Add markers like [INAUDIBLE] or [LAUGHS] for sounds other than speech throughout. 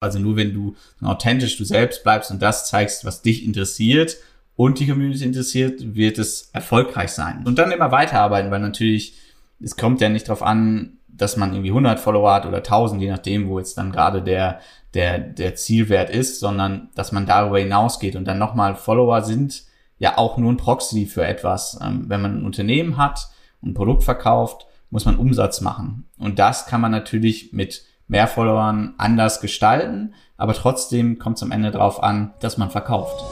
Also nur wenn du authentisch du selbst bleibst und das zeigst, was dich interessiert und die Community interessiert, wird es erfolgreich sein. Und dann immer weiterarbeiten, weil natürlich, es kommt ja nicht darauf an, dass man irgendwie 100 Follower hat oder 1000, je nachdem, wo jetzt dann gerade der, der, der Zielwert ist, sondern dass man darüber hinausgeht und dann nochmal Follower sind ja auch nur ein Proxy für etwas. Ähm, wenn man ein Unternehmen hat, ein Produkt verkauft, muss man Umsatz machen. Und das kann man natürlich mit mehr Followern anders gestalten, aber trotzdem kommt es am Ende darauf an, dass man verkauft.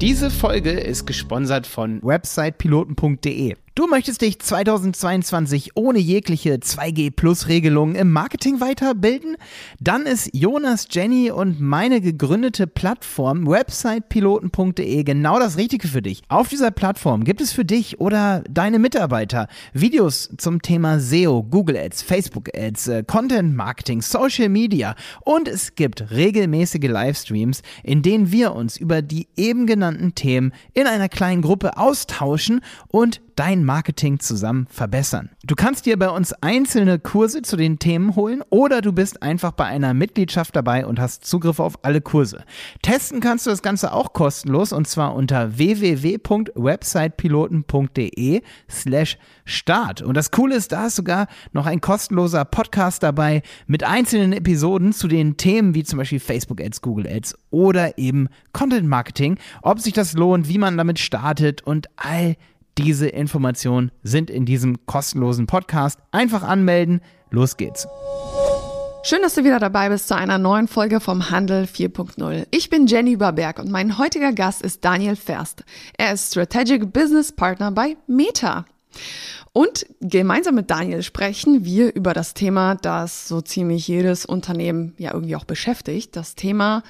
Diese Folge ist gesponsert von websitepiloten.de. Du möchtest dich 2022 ohne jegliche 2G Plus Regelung im Marketing weiterbilden? Dann ist Jonas, Jenny und meine gegründete Plattform websitepiloten.de genau das Richtige für dich. Auf dieser Plattform gibt es für dich oder deine Mitarbeiter Videos zum Thema SEO, Google Ads, Facebook Ads, äh, Content Marketing, Social Media und es gibt regelmäßige Livestreams, in denen wir uns über die eben genannten Themen in einer kleinen Gruppe austauschen und dein Marketing zusammen verbessern. Du kannst dir bei uns einzelne Kurse zu den Themen holen oder du bist einfach bei einer Mitgliedschaft dabei und hast Zugriff auf alle Kurse. Testen kannst du das Ganze auch kostenlos und zwar unter www.websitepiloten.de slash start. Und das Coole ist, da ist sogar noch ein kostenloser Podcast dabei mit einzelnen Episoden zu den Themen wie zum Beispiel Facebook Ads, Google Ads oder eben Content Marketing, ob sich das lohnt, wie man damit startet und all diese Informationen sind in diesem kostenlosen Podcast. Einfach anmelden. Los geht's. Schön, dass du wieder dabei bist zu einer neuen Folge vom Handel 4.0. Ich bin Jenny Überberg und mein heutiger Gast ist Daniel Ferst. Er ist Strategic Business Partner bei Meta. Und gemeinsam mit Daniel sprechen wir über das Thema, das so ziemlich jedes Unternehmen ja irgendwie auch beschäftigt, das Thema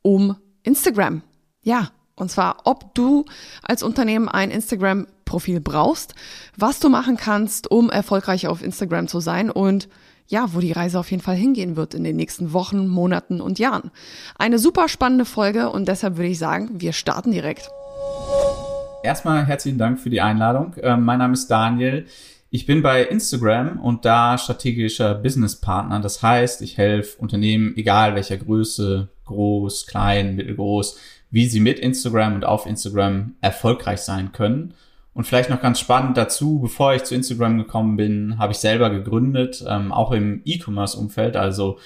um Instagram. Ja, und zwar, ob du als Unternehmen ein Instagram-Profil brauchst, was du machen kannst, um erfolgreich auf Instagram zu sein und ja, wo die Reise auf jeden Fall hingehen wird in den nächsten Wochen, Monaten und Jahren. Eine super spannende Folge und deshalb würde ich sagen, wir starten direkt. Erstmal herzlichen Dank für die Einladung. Ähm, mein Name ist Daniel. Ich bin bei Instagram und da strategischer Businesspartner. Das heißt, ich helfe Unternehmen, egal welcher Größe, groß, klein, mittelgroß, wie sie mit Instagram und auf Instagram erfolgreich sein können. Und vielleicht noch ganz spannend dazu, bevor ich zu Instagram gekommen bin, habe ich selber gegründet, ähm, auch im E-Commerce-Umfeld, also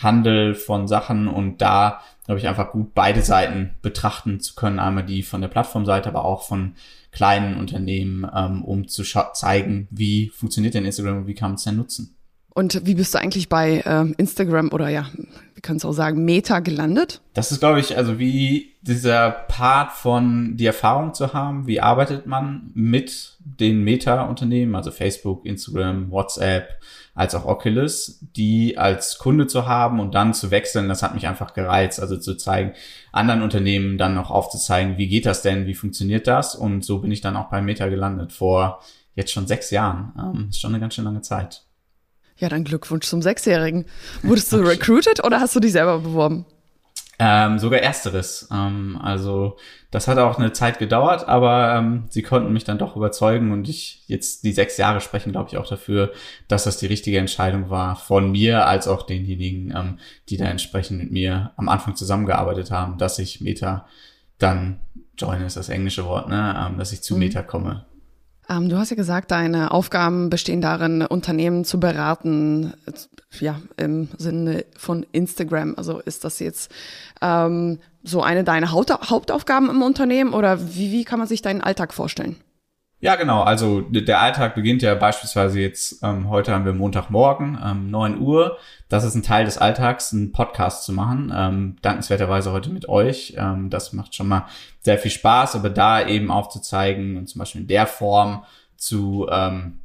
Handel von Sachen und da glaube ich einfach gut beide Seiten betrachten zu können, einmal die von der Plattformseite, aber auch von kleinen Unternehmen, ähm, um zu zeigen, wie funktioniert denn Instagram und wie kann man es denn nutzen. Und wie bist du eigentlich bei ähm, Instagram oder ja, wir können es auch sagen, Meta gelandet? Das ist, glaube ich, also wie dieser Part von die Erfahrung zu haben, wie arbeitet man mit den Meta-Unternehmen, also Facebook, Instagram, WhatsApp, als auch Oculus, die als Kunde zu haben und dann zu wechseln, das hat mich einfach gereizt, also zu zeigen, anderen Unternehmen dann noch aufzuzeigen, wie geht das denn, wie funktioniert das? Und so bin ich dann auch bei Meta gelandet vor jetzt schon sechs Jahren. Ähm, ist schon eine ganz schön lange Zeit. Ja, dann Glückwunsch zum Sechsjährigen. Wurdest du recruited oder hast du dich selber beworben? Ähm, sogar ersteres. Ähm, also das hat auch eine Zeit gedauert, aber ähm, sie konnten mich dann doch überzeugen und ich jetzt die sechs Jahre sprechen, glaube ich, auch dafür, dass das die richtige Entscheidung war von mir als auch denjenigen, ähm, die da entsprechend mit mir am Anfang zusammengearbeitet haben, dass ich Meta dann join ist das englische Wort, ne, ähm, dass ich zu mhm. Meta komme. Ähm, du hast ja gesagt, deine Aufgaben bestehen darin, Unternehmen zu beraten, ja, im Sinne von Instagram. Also ist das jetzt ähm, so eine deiner Hauptaufgaben im Unternehmen oder wie, wie kann man sich deinen Alltag vorstellen? Ja, genau. Also der Alltag beginnt ja beispielsweise jetzt, ähm, heute haben wir Montagmorgen, ähm, 9 Uhr. Das ist ein Teil des Alltags, einen Podcast zu machen. Ähm, dankenswerterweise heute mit euch. Ähm, das macht schon mal sehr viel Spaß, aber da eben aufzuzeigen und zum Beispiel in der Form zu, ähm,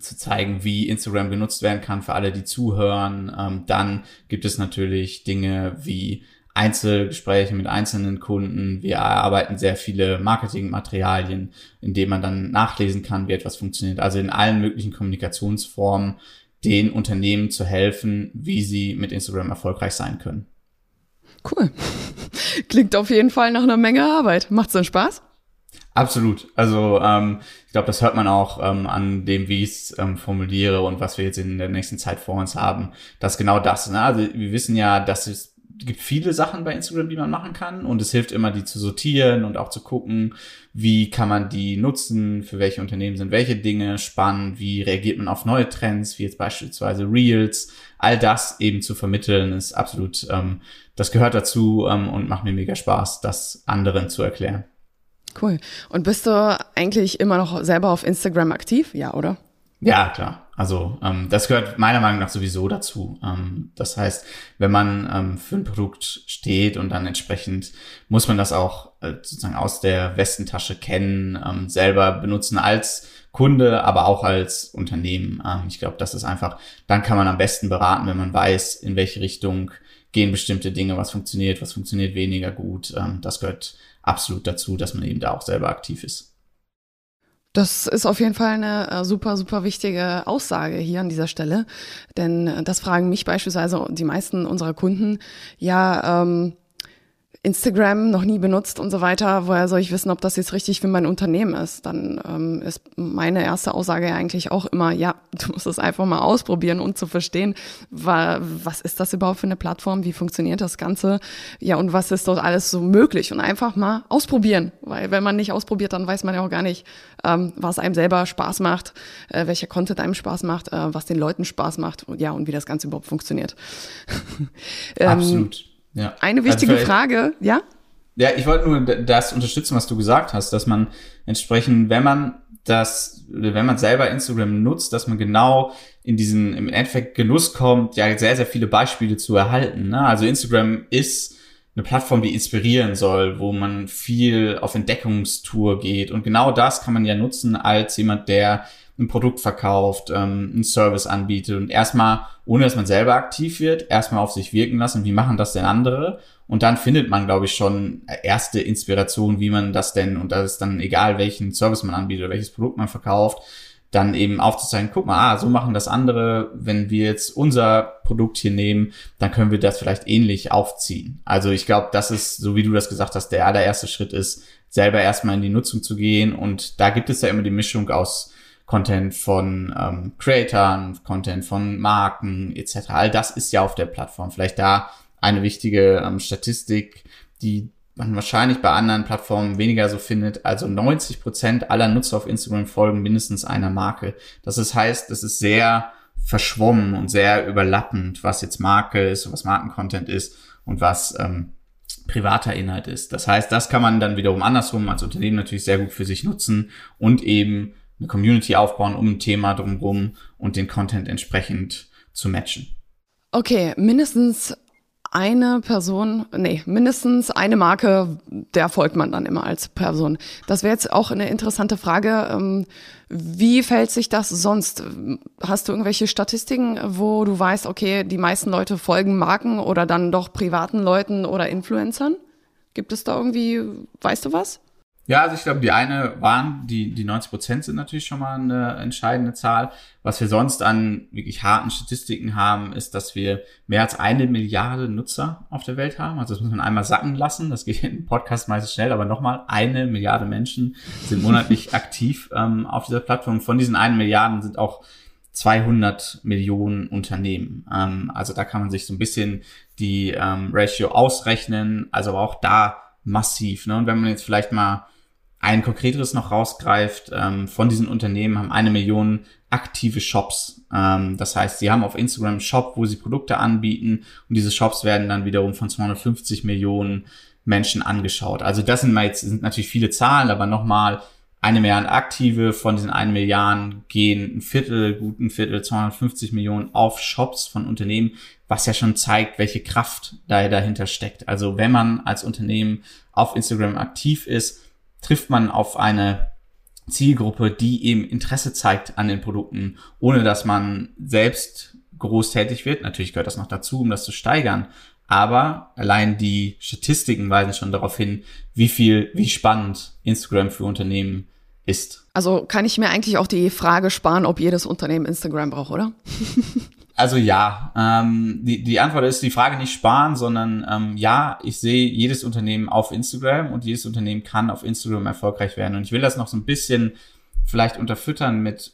zu zeigen, wie Instagram genutzt werden kann für alle, die zuhören. Ähm, dann gibt es natürlich Dinge wie Einzelgespräche mit einzelnen Kunden. Wir erarbeiten sehr viele Marketingmaterialien, in denen man dann nachlesen kann, wie etwas funktioniert. Also in allen möglichen Kommunikationsformen den Unternehmen zu helfen, wie sie mit Instagram erfolgreich sein können. Cool. [LAUGHS] Klingt auf jeden Fall nach einer Menge Arbeit. Macht's denn Spaß? Absolut. Also ähm, ich glaube, das hört man auch ähm, an dem, wie ich es ähm, formuliere und was wir jetzt in der nächsten Zeit vor uns haben. Das genau das. Ne? Also wir wissen ja, dass es gibt viele Sachen bei Instagram, die man machen kann und es hilft immer, die zu sortieren und auch zu gucken, wie kann man die nutzen, für welche Unternehmen sind welche Dinge spannend, wie reagiert man auf neue Trends, wie jetzt beispielsweise Reels, all das eben zu vermitteln, ist absolut, ähm, das gehört dazu ähm, und macht mir mega Spaß, das anderen zu erklären. Cool. Und bist du eigentlich immer noch selber auf Instagram aktiv? Ja, oder? Ja, klar. Also ähm, das gehört meiner Meinung nach sowieso dazu. Ähm, das heißt, wenn man ähm, für ein Produkt steht und dann entsprechend muss man das auch äh, sozusagen aus der Westentasche kennen, ähm, selber benutzen als Kunde, aber auch als Unternehmen. Ähm, ich glaube, das ist einfach, dann kann man am besten beraten, wenn man weiß, in welche Richtung gehen bestimmte Dinge, was funktioniert, was funktioniert weniger gut. Ähm, das gehört absolut dazu, dass man eben da auch selber aktiv ist. Das ist auf jeden Fall eine äh, super, super wichtige Aussage hier an dieser Stelle. Denn äh, das fragen mich beispielsweise die meisten unserer Kunden. Ja, ähm, Instagram noch nie benutzt und so weiter, woher soll ich wissen, ob das jetzt richtig für mein Unternehmen ist? Dann ähm, ist meine erste Aussage ja eigentlich auch immer, ja, [LAUGHS] du musst es einfach mal ausprobieren und um zu verstehen, wa was ist das überhaupt für eine Plattform, wie funktioniert das Ganze, ja, und was ist dort alles so möglich und einfach mal ausprobieren, weil wenn man nicht ausprobiert, dann weiß man ja auch gar nicht, ähm, was einem selber Spaß macht, äh, welcher Content einem Spaß macht, äh, was den Leuten Spaß macht, ja, und wie das Ganze überhaupt funktioniert. [LAUGHS] ähm, Absolut. Ja. Eine also wichtige also Frage, ja? Ja, ich wollte nur das unterstützen, was du gesagt hast, dass man entsprechend, wenn man das, wenn man selber Instagram nutzt, dass man genau in diesen, im Endeffekt Genuss kommt, ja, sehr, sehr viele Beispiele zu erhalten. Ne? Also Instagram ist eine Plattform, die inspirieren soll, wo man viel auf Entdeckungstour geht. Und genau das kann man ja nutzen als jemand, der ein Produkt verkauft, ähm, einen Service anbietet und erstmal, ohne dass man selber aktiv wird, erstmal auf sich wirken lassen, wie machen das denn andere? Und dann findet man, glaube ich, schon erste Inspiration, wie man das denn, und das ist dann egal, welchen Service man anbietet oder welches Produkt man verkauft, dann eben aufzuzeigen, guck mal, ah, so machen das andere. Wenn wir jetzt unser Produkt hier nehmen, dann können wir das vielleicht ähnlich aufziehen. Also ich glaube, das ist, so wie du das gesagt hast, der allererste Schritt ist, selber erstmal in die Nutzung zu gehen. Und da gibt es ja immer die Mischung aus Content von ähm, Creatoren, Content von Marken etc. All das ist ja auf der Plattform. Vielleicht da eine wichtige ähm, Statistik, die man wahrscheinlich bei anderen Plattformen weniger so findet. Also 90 Prozent aller Nutzer auf Instagram folgen mindestens einer Marke. Das ist, heißt, es ist sehr verschwommen und sehr überlappend, was jetzt Marke ist, was Markencontent ist und was ähm, privater Inhalt ist. Das heißt, das kann man dann wiederum andersrum als Unternehmen natürlich sehr gut für sich nutzen und eben eine Community aufbauen um ein Thema drumherum und den Content entsprechend zu matchen. Okay, mindestens eine Person, nee, mindestens eine Marke, der folgt man dann immer als Person. Das wäre jetzt auch eine interessante Frage. Ähm, wie fällt sich das sonst? Hast du irgendwelche Statistiken, wo du weißt, okay, die meisten Leute folgen Marken oder dann doch privaten Leuten oder Influencern? Gibt es da irgendwie, weißt du was? Ja, also ich glaube, die eine waren, die, die 90 Prozent sind natürlich schon mal eine entscheidende Zahl. Was wir sonst an wirklich harten Statistiken haben, ist, dass wir mehr als eine Milliarde Nutzer auf der Welt haben. Also das muss man einmal sacken lassen. Das geht [LAUGHS] im Podcast meistens schnell, aber nochmal, eine Milliarde Menschen sind monatlich [LAUGHS] aktiv ähm, auf dieser Plattform. Von diesen einen Milliarden sind auch 200 Millionen Unternehmen. Ähm, also da kann man sich so ein bisschen die ähm, Ratio ausrechnen. Also aber auch da massiv. Ne? Und wenn man jetzt vielleicht mal ein konkreteres noch rausgreift, ähm, von diesen Unternehmen haben eine Million aktive Shops. Ähm, das heißt, sie haben auf Instagram einen Shop, wo sie Produkte anbieten und diese Shops werden dann wiederum von 250 Millionen Menschen angeschaut. Also das sind mal jetzt sind natürlich viele Zahlen, aber nochmal eine Milliarde aktive, von diesen eine Milliarden gehen ein Viertel, gut ein Viertel, 250 Millionen auf Shops von Unternehmen, was ja schon zeigt, welche Kraft da dahinter steckt. Also wenn man als Unternehmen auf Instagram aktiv ist, trifft man auf eine Zielgruppe, die eben Interesse zeigt an den Produkten, ohne dass man selbst groß tätig wird. Natürlich gehört das noch dazu, um das zu steigern. Aber allein die Statistiken weisen schon darauf hin, wie viel, wie spannend Instagram für Unternehmen ist. Also kann ich mir eigentlich auch die Frage sparen, ob jedes Unternehmen Instagram braucht, oder? [LAUGHS] also ja, ähm, die, die Antwort ist die Frage nicht sparen, sondern ähm, ja, ich sehe jedes Unternehmen auf Instagram und jedes Unternehmen kann auf Instagram erfolgreich werden. Und ich will das noch so ein bisschen vielleicht unterfüttern mit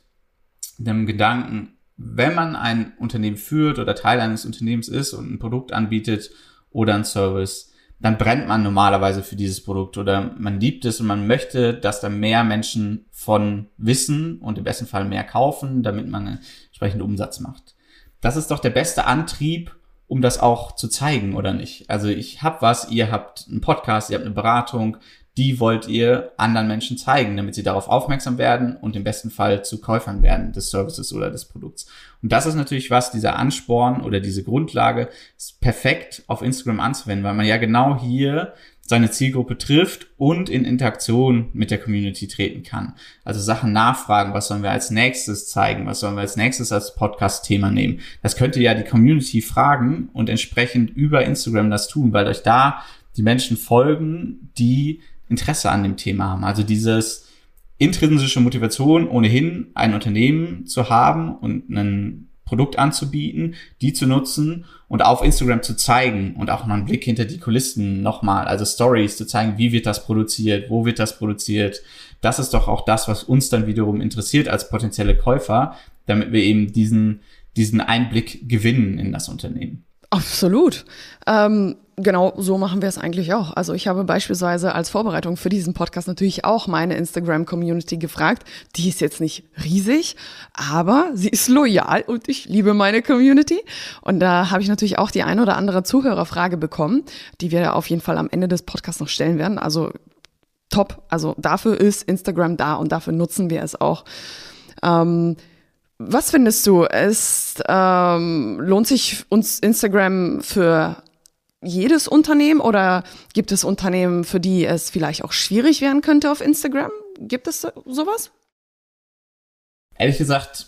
dem Gedanken, wenn man ein Unternehmen führt oder Teil eines Unternehmens ist und ein Produkt anbietet oder ein Service, dann brennt man normalerweise für dieses Produkt oder man liebt es und man möchte, dass da mehr Menschen von wissen und im besten Fall mehr kaufen, damit man entsprechend Umsatz macht. Das ist doch der beste Antrieb, um das auch zu zeigen, oder nicht? Also ich habe was, ihr habt einen Podcast, ihr habt eine Beratung, die wollt ihr anderen Menschen zeigen, damit sie darauf aufmerksam werden und im besten Fall zu Käufern werden des Services oder des Produkts. Und das ist natürlich was, dieser Ansporn oder diese Grundlage ist perfekt auf Instagram anzuwenden, weil man ja genau hier seine Zielgruppe trifft und in Interaktion mit der Community treten kann. Also Sachen nachfragen, was sollen wir als nächstes zeigen, was sollen wir als nächstes als Podcast-Thema nehmen. Das könnte ja die Community fragen und entsprechend über Instagram das tun, weil euch da die Menschen folgen, die Interesse an dem Thema haben. Also dieses intrinsische Motivation, ohnehin ein Unternehmen zu haben und ein Produkt anzubieten, die zu nutzen und auf Instagram zu zeigen und auch mal einen Blick hinter die Kulissen nochmal, also Stories zu zeigen, wie wird das produziert, wo wird das produziert. Das ist doch auch das, was uns dann wiederum interessiert als potenzielle Käufer, damit wir eben diesen, diesen Einblick gewinnen in das Unternehmen. Absolut. Ähm, genau so machen wir es eigentlich auch. Also ich habe beispielsweise als Vorbereitung für diesen Podcast natürlich auch meine Instagram-Community gefragt. Die ist jetzt nicht riesig, aber sie ist loyal und ich liebe meine Community. Und da habe ich natürlich auch die eine oder andere Zuhörerfrage bekommen, die wir auf jeden Fall am Ende des Podcasts noch stellen werden. Also top. Also dafür ist Instagram da und dafür nutzen wir es auch. Ähm, was findest du? Es ähm, lohnt sich uns Instagram für jedes Unternehmen oder gibt es Unternehmen, für die es vielleicht auch schwierig werden könnte auf Instagram? Gibt es sowas? Ehrlich gesagt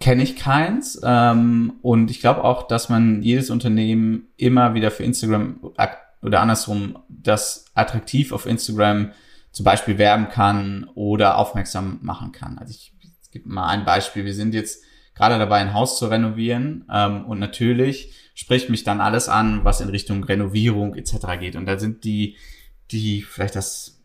kenne ich keins ähm, und ich glaube auch, dass man jedes Unternehmen immer wieder für Instagram oder andersrum das attraktiv auf Instagram zum Beispiel werben kann oder aufmerksam machen kann. Also ich gebe mal ein Beispiel. Wir sind jetzt gerade dabei, ein Haus zu renovieren ähm, und natürlich spricht mich dann alles an, was in Richtung Renovierung etc. geht. Und da sind die, die vielleicht das,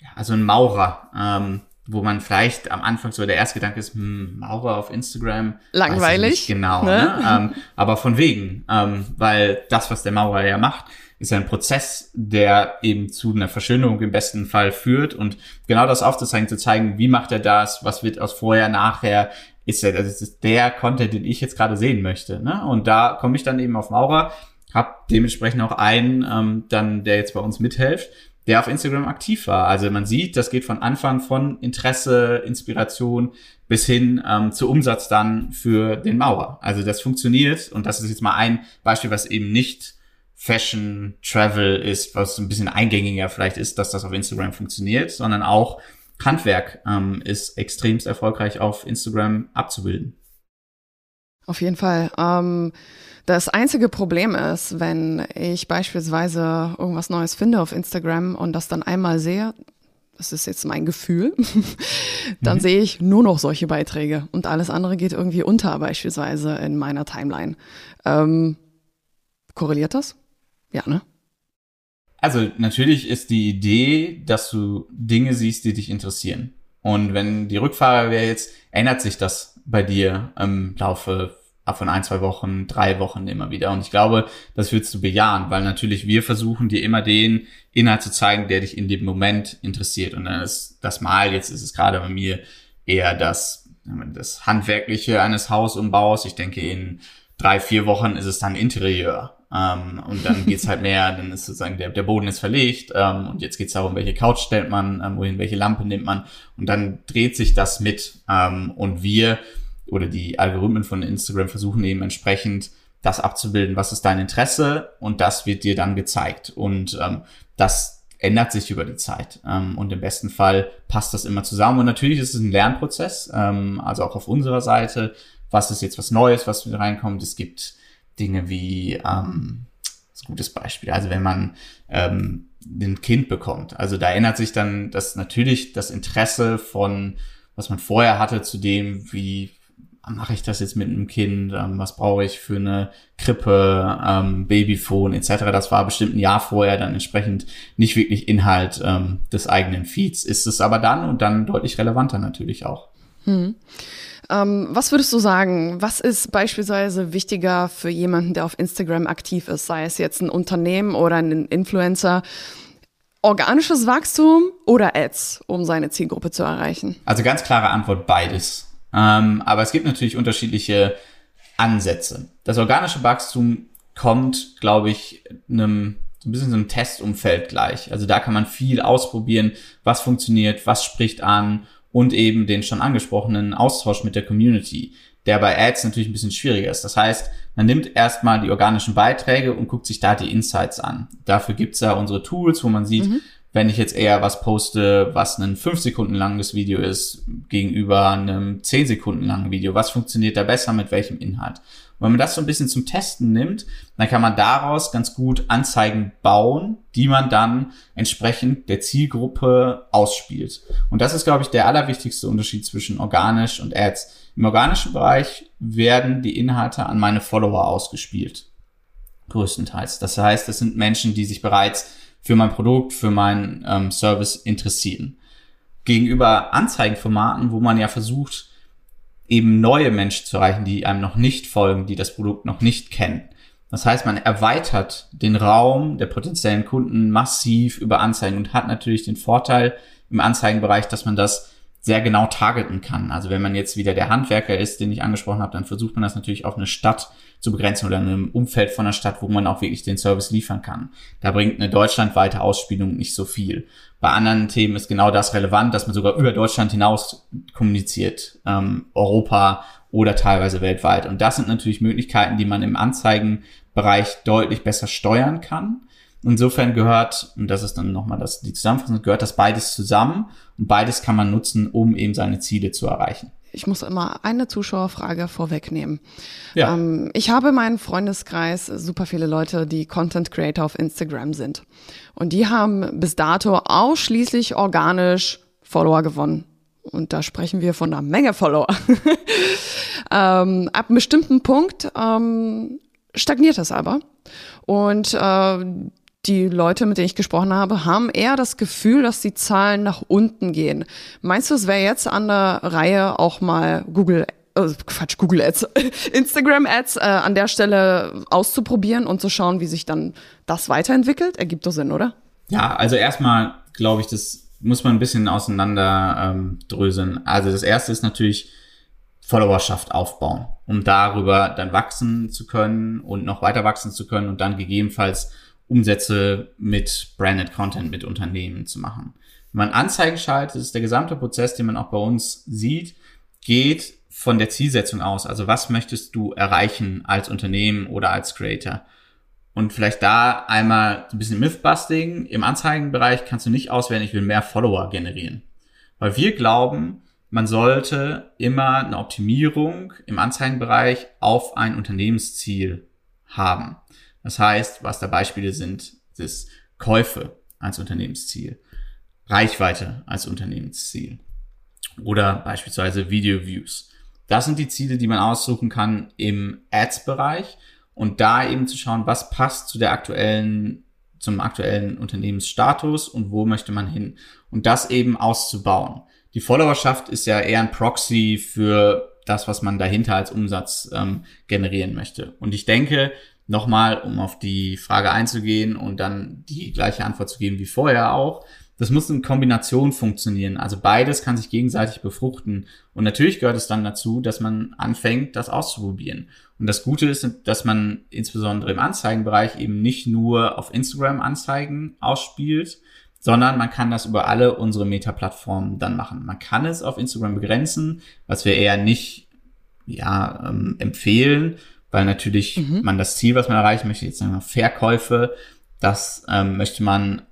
ja, also ein Maurer, ähm, wo man vielleicht am Anfang so der erste Gedanke ist, hm, Maurer auf Instagram. Langweilig. genau. Ne? Ne? [LAUGHS] Ähm, aber von wegen, ähm, weil das, was der Maurer ja macht, ist ein Prozess, der eben zu einer Verschönerung im besten Fall führt und genau das aufzuzeigen, zu zeigen, wie macht er das, was wird aus vorher, nachher, ist ja, das ist der Content, den ich jetzt gerade sehen möchte. Ne? Und da komme ich dann eben auf Maurer, habe dementsprechend auch einen, ähm, dann, der jetzt bei uns mithilft, der auf Instagram aktiv war. Also man sieht, das geht von Anfang von Interesse, Inspiration bis hin ähm, zu Umsatz dann für den Maurer. Also das funktioniert und das ist jetzt mal ein Beispiel, was eben nicht Fashion, Travel ist, was ein bisschen eingängiger vielleicht ist, dass das auf Instagram funktioniert, sondern auch Handwerk ähm, ist extremst erfolgreich auf Instagram abzubilden. Auf jeden Fall. Ähm, das einzige Problem ist, wenn ich beispielsweise irgendwas Neues finde auf Instagram und das dann einmal sehe, das ist jetzt mein Gefühl, [LAUGHS] dann mhm. sehe ich nur noch solche Beiträge und alles andere geht irgendwie unter, beispielsweise in meiner Timeline. Ähm, korreliert das? Ja, ne? Also natürlich ist die Idee, dass du Dinge siehst, die dich interessieren. Und wenn die Rückfahrer wäre jetzt, ändert sich das bei dir im Laufe von ein, zwei Wochen, drei Wochen immer wieder. Und ich glaube, das würdest du bejahen, weil natürlich wir versuchen dir immer den Inhalt zu zeigen, der dich in dem Moment interessiert. Und dann ist das Mal, jetzt ist es gerade bei mir eher das, das Handwerkliche eines Hausumbaus. Ich denke, in drei, vier Wochen ist es dann Interieur. Ähm, und dann geht's halt mehr, dann ist sozusagen der, der Boden ist verlegt ähm, und jetzt geht's darum, welche Couch stellt man, ähm, wohin, welche Lampe nimmt man. Und dann dreht sich das mit ähm, und wir oder die Algorithmen von Instagram versuchen eben entsprechend das abzubilden, was ist dein Interesse und das wird dir dann gezeigt. Und ähm, das ändert sich über die Zeit. Ähm, und im besten Fall passt das immer zusammen. Und natürlich ist es ein Lernprozess, ähm, also auch auf unserer Seite, was ist jetzt was Neues, was reinkommt, es gibt Dinge wie, ähm, das ist ein gutes Beispiel, also wenn man ähm, ein Kind bekommt, also da ändert sich dann das natürlich das Interesse von, was man vorher hatte, zu dem, wie mache ich das jetzt mit einem Kind, ähm, was brauche ich für eine Krippe, ähm, Babyphone etc. Das war bestimmt ein Jahr vorher dann entsprechend nicht wirklich Inhalt ähm, des eigenen Feeds. Ist es aber dann und dann deutlich relevanter natürlich auch. Hm. Ähm, was würdest du sagen, was ist beispielsweise wichtiger für jemanden, der auf Instagram aktiv ist, sei es jetzt ein Unternehmen oder ein Influencer? Organisches Wachstum oder Ads, um seine Zielgruppe zu erreichen? Also ganz klare Antwort beides. Ähm, aber es gibt natürlich unterschiedliche Ansätze. Das organische Wachstum kommt, glaube ich, einem so ein bisschen so einem Testumfeld gleich. Also da kann man viel ausprobieren, was funktioniert, was spricht an und eben den schon angesprochenen Austausch mit der Community, der bei Ads natürlich ein bisschen schwieriger ist. Das heißt, man nimmt erstmal die organischen Beiträge und guckt sich da die Insights an. Dafür gibt's ja unsere Tools, wo man sieht, mhm wenn ich jetzt eher was poste, was ein 5 Sekunden langes Video ist, gegenüber einem 10 Sekunden langen Video, was funktioniert da besser mit welchem Inhalt? Wenn man das so ein bisschen zum Testen nimmt, dann kann man daraus ganz gut Anzeigen bauen, die man dann entsprechend der Zielgruppe ausspielt. Und das ist, glaube ich, der allerwichtigste Unterschied zwischen organisch und Ads. Im organischen Bereich werden die Inhalte an meine Follower ausgespielt. Größtenteils. Das heißt, es sind Menschen, die sich bereits für mein Produkt, für meinen ähm, Service interessieren. Gegenüber Anzeigenformaten, wo man ja versucht, eben neue Menschen zu erreichen, die einem noch nicht folgen, die das Produkt noch nicht kennen. Das heißt, man erweitert den Raum der potenziellen Kunden massiv über Anzeigen und hat natürlich den Vorteil im Anzeigenbereich, dass man das sehr genau targeten kann. Also wenn man jetzt wieder der Handwerker ist, den ich angesprochen habe, dann versucht man das natürlich auf eine Stadt zu begrenzen oder in einem Umfeld von einer Stadt, wo man auch wirklich den Service liefern kann. Da bringt eine deutschlandweite Ausspielung nicht so viel. Bei anderen Themen ist genau das relevant, dass man sogar über Deutschland hinaus kommuniziert, ähm, Europa oder teilweise weltweit. Und das sind natürlich Möglichkeiten, die man im Anzeigenbereich deutlich besser steuern kann. Insofern gehört, und das ist dann nochmal das, die Zusammenfassung, gehört das beides zusammen und beides kann man nutzen, um eben seine Ziele zu erreichen ich muss immer eine Zuschauerfrage vorwegnehmen. Ja. Ähm, ich habe in meinem Freundeskreis super viele Leute, die Content Creator auf Instagram sind. Und die haben bis dato ausschließlich organisch Follower gewonnen. Und da sprechen wir von einer Menge Follower. [LAUGHS] ähm, ab einem bestimmten Punkt ähm, stagniert das aber. Und äh, die Leute, mit denen ich gesprochen habe, haben eher das Gefühl, dass die Zahlen nach unten gehen. Meinst du, es wäre jetzt an der Reihe auch mal Google äh, Quatsch, Google Ads, [LAUGHS] Instagram Ads äh, an der Stelle auszuprobieren und zu schauen, wie sich dann das weiterentwickelt? Ergibt doch Sinn, oder? Ja, also erstmal glaube ich, das muss man ein bisschen auseinander ähm, dröseln. Also das erste ist natürlich Followerschaft aufbauen, um darüber dann wachsen zu können und noch weiter wachsen zu können und dann gegebenenfalls Umsätze mit Branded Content mit Unternehmen zu machen. Wenn man Anzeigen schaltet, ist der gesamte Prozess, den man auch bei uns sieht, geht von der Zielsetzung aus. Also was möchtest du erreichen als Unternehmen oder als Creator? Und vielleicht da einmal ein bisschen Mythbusting. Im Anzeigenbereich kannst du nicht auswählen, ich will mehr Follower generieren. Weil wir glauben, man sollte immer eine Optimierung im Anzeigenbereich auf ein Unternehmensziel haben. Das heißt, was da Beispiele sind, ist Käufe als Unternehmensziel, Reichweite als Unternehmensziel oder beispielsweise Video Views. Das sind die Ziele, die man aussuchen kann im Ads-Bereich und da eben zu schauen, was passt zu der aktuellen, zum aktuellen Unternehmensstatus und wo möchte man hin und das eben auszubauen. Die Followerschaft ist ja eher ein Proxy für das, was man dahinter als Umsatz ähm, generieren möchte. Und ich denke, nochmal, um auf die Frage einzugehen und dann die gleiche Antwort zu geben wie vorher auch. Das muss in Kombination funktionieren. Also beides kann sich gegenseitig befruchten. Und natürlich gehört es dann dazu, dass man anfängt, das auszuprobieren. Und das Gute ist, dass man insbesondere im Anzeigenbereich eben nicht nur auf Instagram Anzeigen ausspielt, sondern man kann das über alle unsere Meta-Plattformen dann machen. Man kann es auf Instagram begrenzen, was wir eher nicht ja, ähm, empfehlen weil natürlich mhm. man das Ziel, was man erreichen möchte, jetzt sagen wir Verkäufe, das ähm, möchte man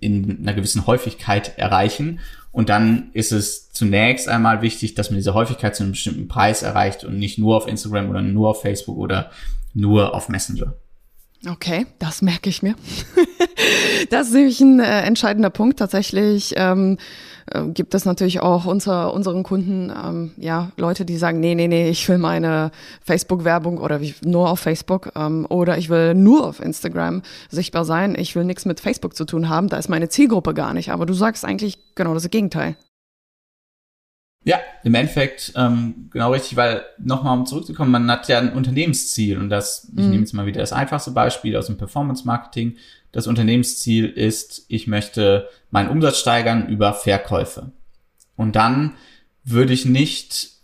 in einer gewissen Häufigkeit erreichen. Und dann ist es zunächst einmal wichtig, dass man diese Häufigkeit zu einem bestimmten Preis erreicht und nicht nur auf Instagram oder nur auf Facebook oder nur auf Messenger. Okay, das merke ich mir. [LAUGHS] das ist nämlich ein äh, entscheidender Punkt. Tatsächlich ähm, äh, gibt es natürlich auch unter unseren Kunden ähm, ja Leute, die sagen, nee, nee, nee, ich will meine Facebook-Werbung oder nur auf Facebook ähm, oder ich will nur auf Instagram sichtbar sein. Ich will nichts mit Facebook zu tun haben. Da ist meine Zielgruppe gar nicht. Aber du sagst eigentlich genau das Gegenteil. Ja, im Endeffekt ähm, genau richtig, weil nochmal um zurückzukommen, man hat ja ein Unternehmensziel und das, ich mhm. nehme jetzt mal wieder das einfachste Beispiel aus dem Performance Marketing. Das Unternehmensziel ist, ich möchte meinen Umsatz steigern über Verkäufe. Und dann würde ich nicht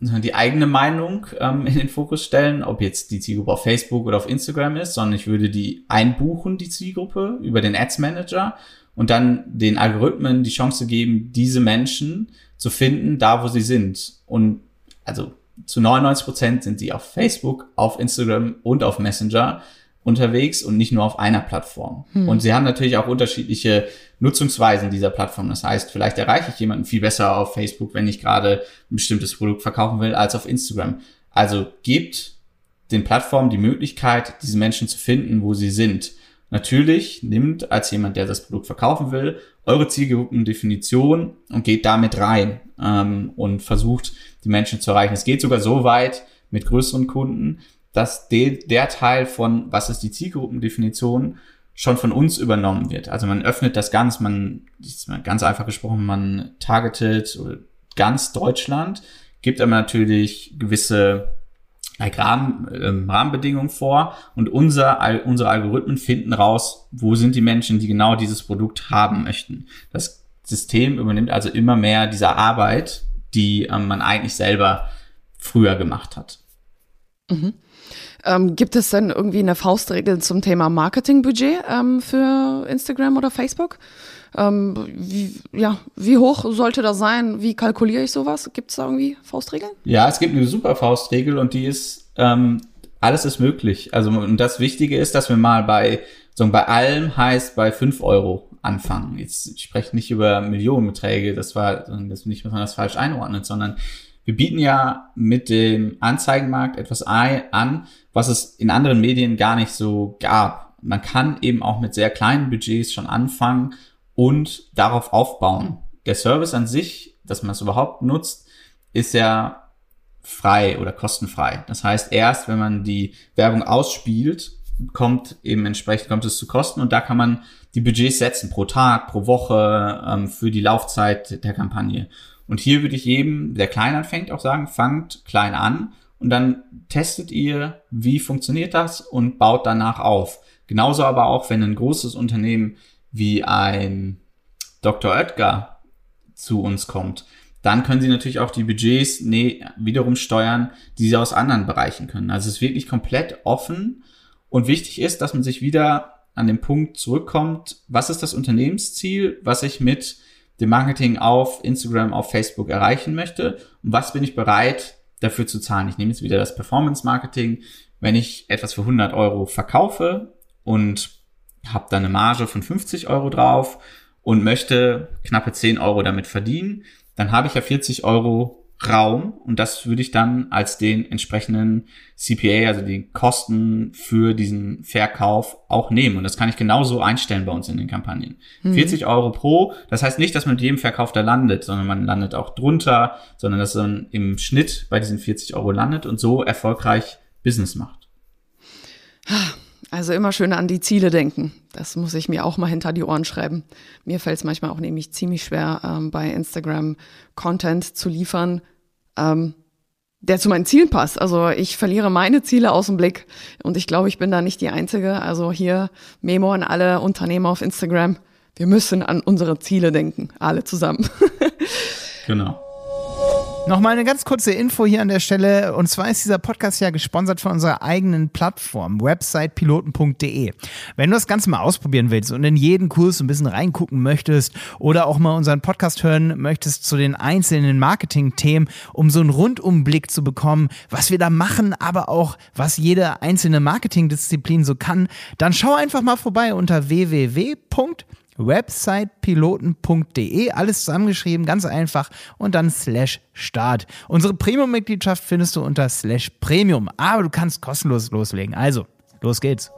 die eigene Meinung ähm, in den Fokus stellen, ob jetzt die Zielgruppe auf Facebook oder auf Instagram ist, sondern ich würde die einbuchen, die Zielgruppe, über den Ads Manager und dann den Algorithmen die Chance geben, diese Menschen zu finden, da wo sie sind. Und also zu 99 Prozent sind sie auf Facebook, auf Instagram und auf Messenger unterwegs und nicht nur auf einer Plattform. Hm. Und sie haben natürlich auch unterschiedliche Nutzungsweisen dieser Plattform. Das heißt, vielleicht erreiche ich jemanden viel besser auf Facebook, wenn ich gerade ein bestimmtes Produkt verkaufen will, als auf Instagram. Also gibt den Plattformen die Möglichkeit, diese Menschen zu finden, wo sie sind. Natürlich nimmt als jemand, der das Produkt verkaufen will, eure Zielgruppendefinition und geht damit rein ähm, und versucht, die Menschen zu erreichen. Es geht sogar so weit mit größeren Kunden, dass de der Teil von, was ist die Zielgruppendefinition, schon von uns übernommen wird. Also man öffnet das ganz, man, ganz einfach gesprochen, man targetet ganz Deutschland, gibt aber natürlich gewisse Rahmen, ähm, Rahmenbedingungen vor und unser, unsere Algorithmen finden raus, wo sind die Menschen, die genau dieses Produkt haben möchten. Das System übernimmt also immer mehr dieser Arbeit, die ähm, man eigentlich selber früher gemacht hat. Mhm. Ähm, gibt es denn irgendwie eine Faustregel zum Thema Marketingbudget ähm, für Instagram oder Facebook? Ähm, wie, ja, wie hoch sollte das sein? Wie kalkuliere ich sowas? Gibt es da irgendwie Faustregeln? Ja, es gibt eine super Faustregel und die ist, ähm, alles ist möglich. Also und das Wichtige ist, dass wir mal bei, so bei allem heißt bei fünf Euro anfangen. Jetzt ich spreche nicht über Millionenbeträge, das war das nicht, dass man das falsch einordnet, sondern wir bieten ja mit dem Anzeigenmarkt etwas an, was es in anderen Medien gar nicht so gab. Man kann eben auch mit sehr kleinen Budgets schon anfangen und darauf aufbauen. Der Service an sich, dass man es überhaupt nutzt, ist ja frei oder kostenfrei. Das heißt, erst wenn man die Werbung ausspielt, kommt eben entsprechend kommt es zu Kosten und da kann man die Budgets setzen pro Tag, pro Woche ähm, für die Laufzeit der Kampagne. Und hier würde ich jedem, der klein anfängt, auch sagen, fangt klein an und dann testet ihr, wie funktioniert das und baut danach auf. Genauso aber auch, wenn ein großes Unternehmen wie ein Dr. Oetker zu uns kommt, dann können sie natürlich auch die Budgets nee, wiederum steuern, die sie aus anderen Bereichen können. Also es ist wirklich komplett offen und wichtig ist, dass man sich wieder an den Punkt zurückkommt, was ist das Unternehmensziel, was ich mit dem Marketing auf Instagram, auf Facebook erreichen möchte und was bin ich bereit dafür zu zahlen. Ich nehme jetzt wieder das Performance Marketing. Wenn ich etwas für 100 Euro verkaufe und habe da eine Marge von 50 Euro drauf und möchte knappe 10 Euro damit verdienen, dann habe ich ja 40 Euro Raum und das würde ich dann als den entsprechenden CPA, also die Kosten für diesen Verkauf auch nehmen. Und das kann ich genauso einstellen bei uns in den Kampagnen. Mhm. 40 Euro pro, das heißt nicht, dass man mit jedem Verkauf da landet, sondern man landet auch drunter, sondern dass man im Schnitt bei diesen 40 Euro landet und so erfolgreich Business macht. Also immer schön an die Ziele denken. Das muss ich mir auch mal hinter die Ohren schreiben. Mir fällt es manchmal auch nämlich ziemlich schwer, ähm, bei Instagram Content zu liefern, ähm, der zu meinen Zielen passt. Also ich verliere meine Ziele aus dem Blick und ich glaube, ich bin da nicht die Einzige. Also hier Memo an alle Unternehmer auf Instagram. Wir müssen an unsere Ziele denken, alle zusammen. [LAUGHS] genau. Nochmal eine ganz kurze Info hier an der Stelle. Und zwar ist dieser Podcast ja gesponsert von unserer eigenen Plattform, websitepiloten.de. Wenn du das Ganze mal ausprobieren willst und in jeden Kurs ein bisschen reingucken möchtest oder auch mal unseren Podcast hören möchtest zu den einzelnen Marketing-Themen, um so einen Rundumblick zu bekommen, was wir da machen, aber auch was jede einzelne Marketingdisziplin so kann, dann schau einfach mal vorbei unter www.piloten.de websitepiloten.de, alles zusammengeschrieben, ganz einfach und dann slash Start. Unsere Premium-Mitgliedschaft findest du unter slash Premium, aber du kannst kostenlos loslegen. Also, los geht's.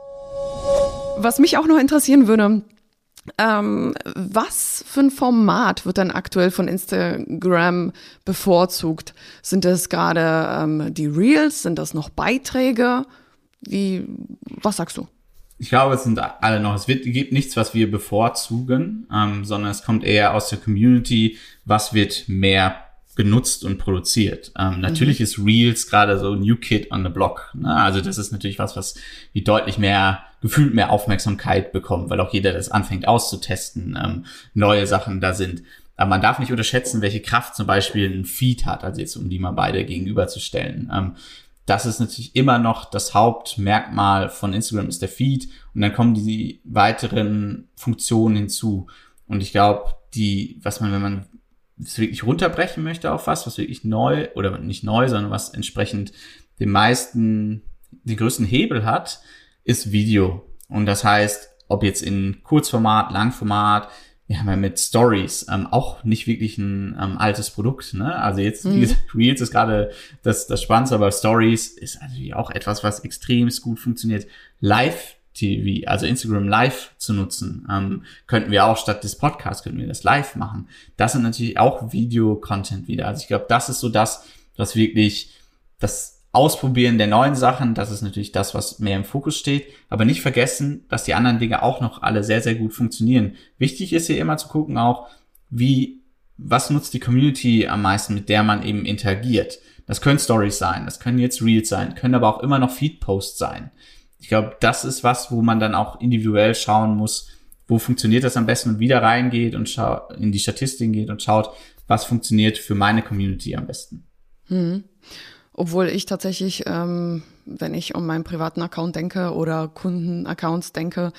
Was mich auch noch interessieren würde, ähm, was für ein Format wird dann aktuell von Instagram bevorzugt? Sind das gerade ähm, die Reels? Sind das noch Beiträge? Wie, was sagst du? Ich glaube, es sind alle noch. Es wird, gibt nichts, was wir bevorzugen, ähm, sondern es kommt eher aus der Community, was wird mehr genutzt und produziert. Ähm, natürlich mhm. ist Reels gerade so New Kid on the Block. Ne? Also das ist natürlich was, was wie deutlich mehr gefühlt mehr Aufmerksamkeit bekommt, weil auch jeder das anfängt auszutesten, ähm, neue Sachen da sind. Aber man darf nicht unterschätzen, welche Kraft zum Beispiel ein Feed hat, also jetzt um die mal beide gegenüberzustellen. Ähm, das ist natürlich immer noch das Hauptmerkmal von Instagram ist der Feed und dann kommen die weiteren Funktionen hinzu. Und ich glaube, die, was man, wenn man es wirklich runterbrechen möchte auf was, was wirklich neu oder nicht neu, sondern was entsprechend den meisten, den größten Hebel hat, ist Video. Und das heißt, ob jetzt in Kurzformat, Langformat, wir haben ja mit Stories ähm, auch nicht wirklich ein ähm, altes Produkt. Ne? Also jetzt, mhm. wie gesagt, [LAUGHS] Reels ist gerade das, das Spannendste, aber Stories ist natürlich auch etwas, was extrem gut funktioniert. Live TV, also Instagram Live zu nutzen, ähm, könnten wir auch statt des Podcasts, könnten wir das live machen. Das sind natürlich auch Video-Content wieder. Also ich glaube, das ist so das, was wirklich das Ausprobieren der neuen Sachen, das ist natürlich das, was mehr im Fokus steht. Aber nicht vergessen, dass die anderen Dinge auch noch alle sehr, sehr gut funktionieren. Wichtig ist hier immer zu gucken auch, wie, was nutzt die Community am meisten, mit der man eben interagiert. Das können Stories sein, das können jetzt Reels sein, können aber auch immer noch Feed-Posts sein. Ich glaube, das ist was, wo man dann auch individuell schauen muss, wo funktioniert das am besten und wieder reingeht und in die Statistiken geht und schaut, was funktioniert für meine Community am besten. Hm. Obwohl ich tatsächlich, ähm, wenn ich um meinen privaten Account denke oder Kundenaccounts denke,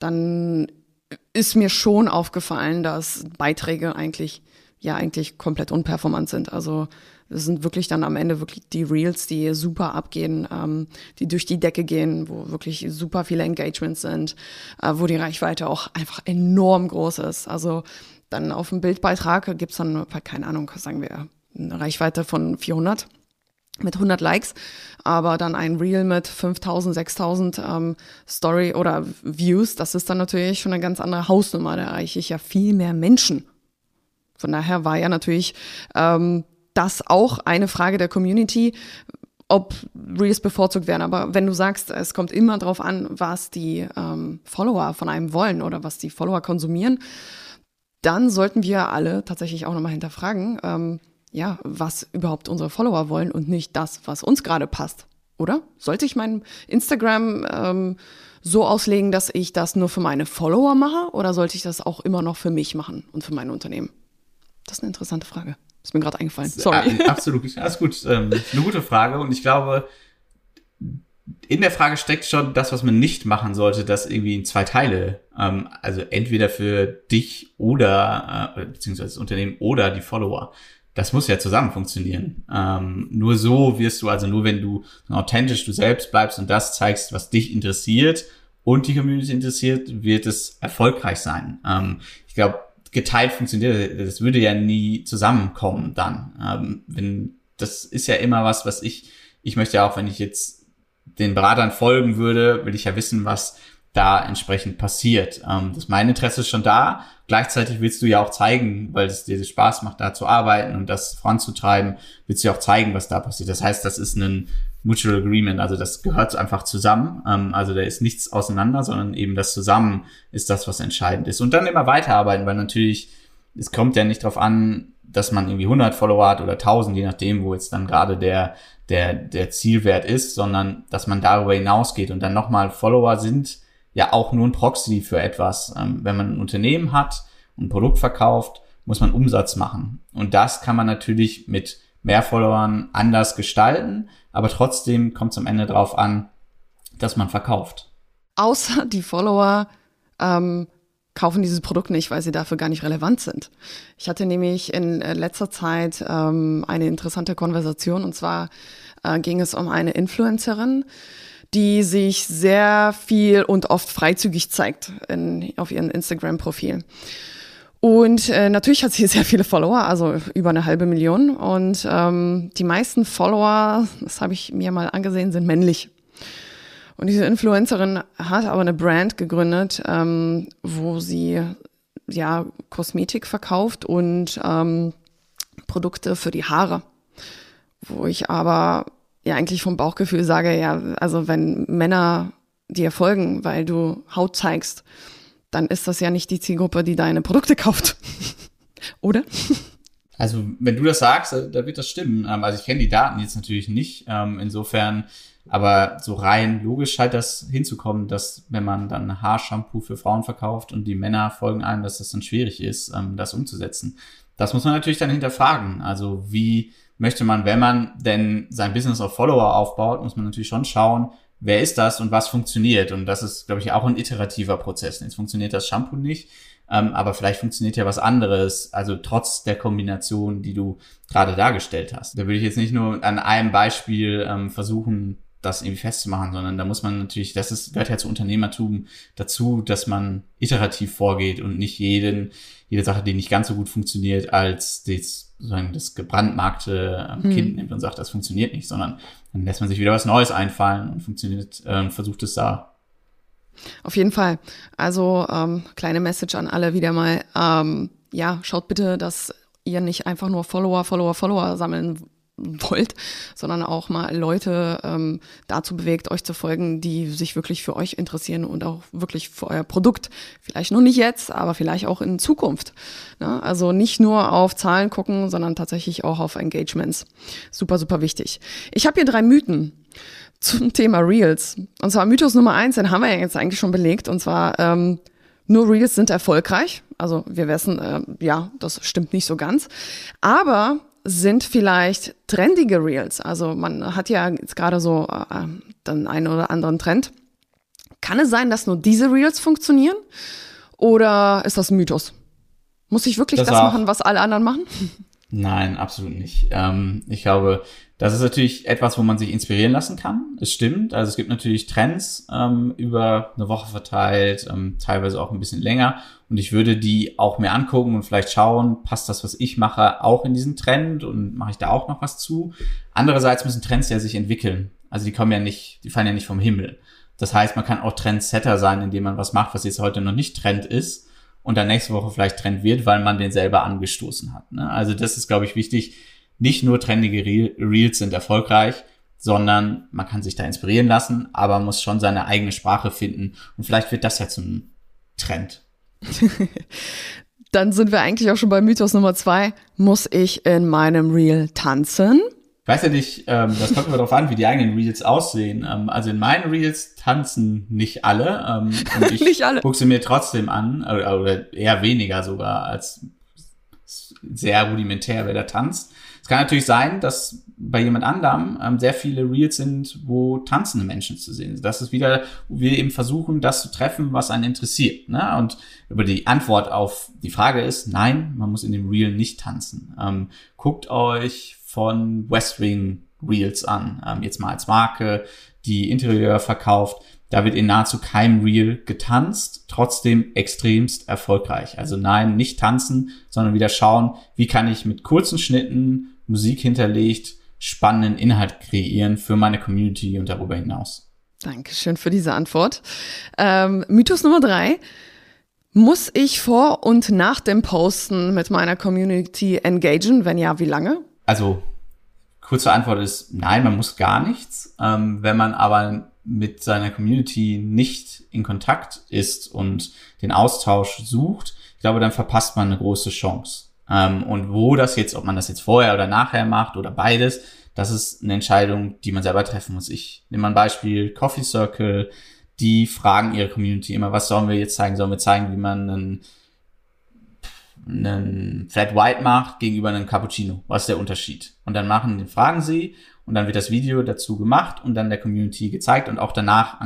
dann ist mir schon aufgefallen, dass Beiträge eigentlich ja eigentlich komplett unperformant sind. Also das sind wirklich dann am Ende wirklich die Reels, die super abgehen, ähm, die durch die Decke gehen, wo wirklich super viele Engagements sind, äh, wo die Reichweite auch einfach enorm groß ist. Also dann auf dem Bildbeitrag gibt's dann, keine Ahnung, sagen wir, eine Reichweite von 400 mit 100 Likes, aber dann ein Reel mit 5000, 6000 ähm, Story oder Views, das ist dann natürlich schon eine ganz andere Hausnummer. Da erreiche ich ja viel mehr Menschen. Von daher war ja natürlich ähm, das auch eine Frage der Community, ob Reels bevorzugt werden. Aber wenn du sagst, es kommt immer darauf an, was die ähm, Follower von einem wollen oder was die Follower konsumieren, dann sollten wir alle tatsächlich auch nochmal hinterfragen, ähm, ja, was überhaupt unsere Follower wollen und nicht das, was uns gerade passt. Oder? Sollte ich mein Instagram ähm, so auslegen, dass ich das nur für meine Follower mache oder sollte ich das auch immer noch für mich machen und für mein Unternehmen? Das ist eine interessante Frage. Ist mir gerade eingefallen. Sorry. Ja, absolut. [LAUGHS] Alles gut. Ähm, eine gute Frage. Und ich glaube, in der Frage steckt schon das, was man nicht machen sollte, das irgendwie in zwei Teile. Ähm, also entweder für dich oder, äh, beziehungsweise das Unternehmen oder die Follower das muss ja zusammen funktionieren. Ähm, nur so wirst du, also nur wenn du authentisch du selbst bleibst und das zeigst, was dich interessiert und die Community interessiert, wird es erfolgreich sein. Ähm, ich glaube, geteilt funktioniert, das würde ja nie zusammenkommen dann. Ähm, wenn, das ist ja immer was, was ich, ich möchte ja auch, wenn ich jetzt den Beratern folgen würde, will ich ja wissen, was da entsprechend passiert. Ähm, das mein Interesse ist schon da. Gleichzeitig willst du ja auch zeigen, weil es dir Spaß macht, da zu arbeiten und das voranzutreiben, willst du ja auch zeigen, was da passiert. Das heißt, das ist ein Mutual Agreement, also das gehört einfach zusammen. Ähm, also da ist nichts auseinander, sondern eben das Zusammen ist das, was entscheidend ist. Und dann immer weiterarbeiten, weil natürlich, es kommt ja nicht darauf an, dass man irgendwie 100 Follower hat oder 1000, je nachdem, wo jetzt dann gerade der, der, der Zielwert ist, sondern dass man darüber hinausgeht und dann nochmal Follower sind, ja auch nur ein Proxy für etwas. Ähm, wenn man ein Unternehmen hat und ein Produkt verkauft, muss man Umsatz machen. Und das kann man natürlich mit mehr Followern anders gestalten, aber trotzdem kommt es am Ende darauf an, dass man verkauft. Außer die Follower ähm, kaufen dieses Produkt nicht, weil sie dafür gar nicht relevant sind. Ich hatte nämlich in äh, letzter Zeit ähm, eine interessante Konversation und zwar äh, ging es um eine Influencerin, die sich sehr viel und oft freizügig zeigt in, auf ihrem Instagram-Profil. Und äh, natürlich hat sie [LAUGHS] sehr viele Follower, also über eine halbe Million. Und ähm, die meisten Follower, das habe ich mir mal angesehen, sind männlich. Und diese Influencerin hat aber eine Brand gegründet, ähm, wo sie ja Kosmetik verkauft und ähm, Produkte für die Haare. Wo ich aber ja eigentlich vom Bauchgefühl sage, ja, also wenn Männer dir folgen, weil du Haut zeigst, dann ist das ja nicht die Zielgruppe, die deine Produkte kauft. [LAUGHS] Oder? Also, wenn du das sagst, da wird das stimmen. Ähm, also, ich kenne die Daten jetzt natürlich nicht. Ähm, insofern, aber so rein logisch scheint das hinzukommen, dass wenn man dann Haarshampoo für Frauen verkauft und die Männer folgen einem, dass das dann schwierig ist, ähm, das umzusetzen. Das muss man natürlich dann hinterfragen. Also, wie möchte man, wenn man denn sein Business auf Follower aufbaut, muss man natürlich schon schauen, wer ist das und was funktioniert. Und das ist, glaube ich, auch ein iterativer Prozess. Jetzt funktioniert das Shampoo nicht ähm, aber vielleicht funktioniert ja was anderes, also trotz der Kombination, die du gerade dargestellt hast. Da würde ich jetzt nicht nur an einem Beispiel ähm, versuchen, das irgendwie festzumachen, sondern da muss man natürlich, das ist, gehört ja zu Unternehmertum dazu, dass man iterativ vorgeht und nicht jeden, jede Sache, die nicht ganz so gut funktioniert, als das, sozusagen das gebrandmarkte ähm, hm. Kind nimmt und sagt, das funktioniert nicht, sondern dann lässt man sich wieder was Neues einfallen und funktioniert, äh, versucht es da auf jeden Fall. Also ähm, kleine Message an alle wieder mal. Ähm, ja, schaut bitte, dass ihr nicht einfach nur Follower, Follower, Follower sammeln wollt, sondern auch mal Leute ähm, dazu bewegt, euch zu folgen, die sich wirklich für euch interessieren und auch wirklich für euer Produkt. Vielleicht nur nicht jetzt, aber vielleicht auch in Zukunft. Ne? Also nicht nur auf Zahlen gucken, sondern tatsächlich auch auf Engagements. Super, super wichtig. Ich habe hier drei Mythen zum Thema Reels. Und zwar Mythos Nummer eins, den haben wir ja jetzt eigentlich schon belegt. Und zwar, ähm, nur Reels sind erfolgreich. Also wir wissen, äh, ja, das stimmt nicht so ganz. Aber sind vielleicht trendige Reels. Also man hat ja jetzt gerade so äh, den einen oder anderen Trend. Kann es sein, dass nur diese Reels funktionieren? Oder ist das ein Mythos? Muss ich wirklich das, das machen, was alle anderen machen? Nein, absolut nicht. Ähm, ich glaube, das ist natürlich etwas, wo man sich inspirieren lassen kann. Es stimmt. Also es gibt natürlich Trends ähm, über eine Woche verteilt, ähm, teilweise auch ein bisschen länger. Und ich würde die auch mir angucken und vielleicht schauen, passt das, was ich mache, auch in diesen Trend und mache ich da auch noch was zu. Andererseits müssen Trends ja sich entwickeln. Also die kommen ja nicht, die fallen ja nicht vom Himmel. Das heißt, man kann auch Trendsetter sein, indem man was macht, was jetzt heute noch nicht Trend ist und dann nächste Woche vielleicht Trend wird, weil man den selber angestoßen hat. Ne? Also das ist, glaube ich, wichtig nicht nur trendige Reels sind erfolgreich, sondern man kann sich da inspirieren lassen, aber muss schon seine eigene Sprache finden. Und vielleicht wird das ja zum Trend. [LAUGHS] Dann sind wir eigentlich auch schon bei Mythos Nummer zwei. Muss ich in meinem Reel tanzen? Ich weiß ja nicht, ähm, das kommt immer darauf an, wie die eigenen Reels aussehen. Ähm, also in meinen Reels tanzen nicht alle. Ähm, [LAUGHS] und ich nicht alle. gucke sie mir trotzdem an, oder, oder eher weniger sogar, als sehr rudimentär, wer da tanzt. Es kann natürlich sein, dass bei jemand anderem ähm, sehr viele Reels sind, wo tanzende Menschen zu sehen sind. Das ist wieder, wo wir eben versuchen, das zu treffen, was einen interessiert. Ne? Und über die Antwort auf die Frage ist, nein, man muss in dem Reel nicht tanzen. Ähm, guckt euch von West Wing Reels an, ähm, jetzt mal als Marke, die Interieur verkauft. Da wird in nahezu keinem Reel getanzt, trotzdem extremst erfolgreich. Also nein, nicht tanzen, sondern wieder schauen, wie kann ich mit kurzen Schnitten Musik hinterlegt, spannenden Inhalt kreieren für meine Community und darüber hinaus. Dankeschön für diese Antwort. Ähm, Mythos Nummer drei. Muss ich vor und nach dem Posten mit meiner Community engagen? Wenn ja, wie lange? Also, kurze Antwort ist nein, man muss gar nichts. Ähm, wenn man aber mit seiner Community nicht in Kontakt ist und den Austausch sucht, ich glaube, dann verpasst man eine große Chance. Ähm, und wo das jetzt, ob man das jetzt vorher oder nachher macht oder beides, das ist eine Entscheidung, die man selber treffen muss. Ich nehme mal ein Beispiel, Coffee Circle, die fragen ihre Community immer, was sollen wir jetzt zeigen? Sollen wir zeigen, wie man einen, einen Flat White macht gegenüber einem Cappuccino? Was ist der Unterschied? Und dann machen, fragen sie und dann wird das Video dazu gemacht und dann der Community gezeigt und auch danach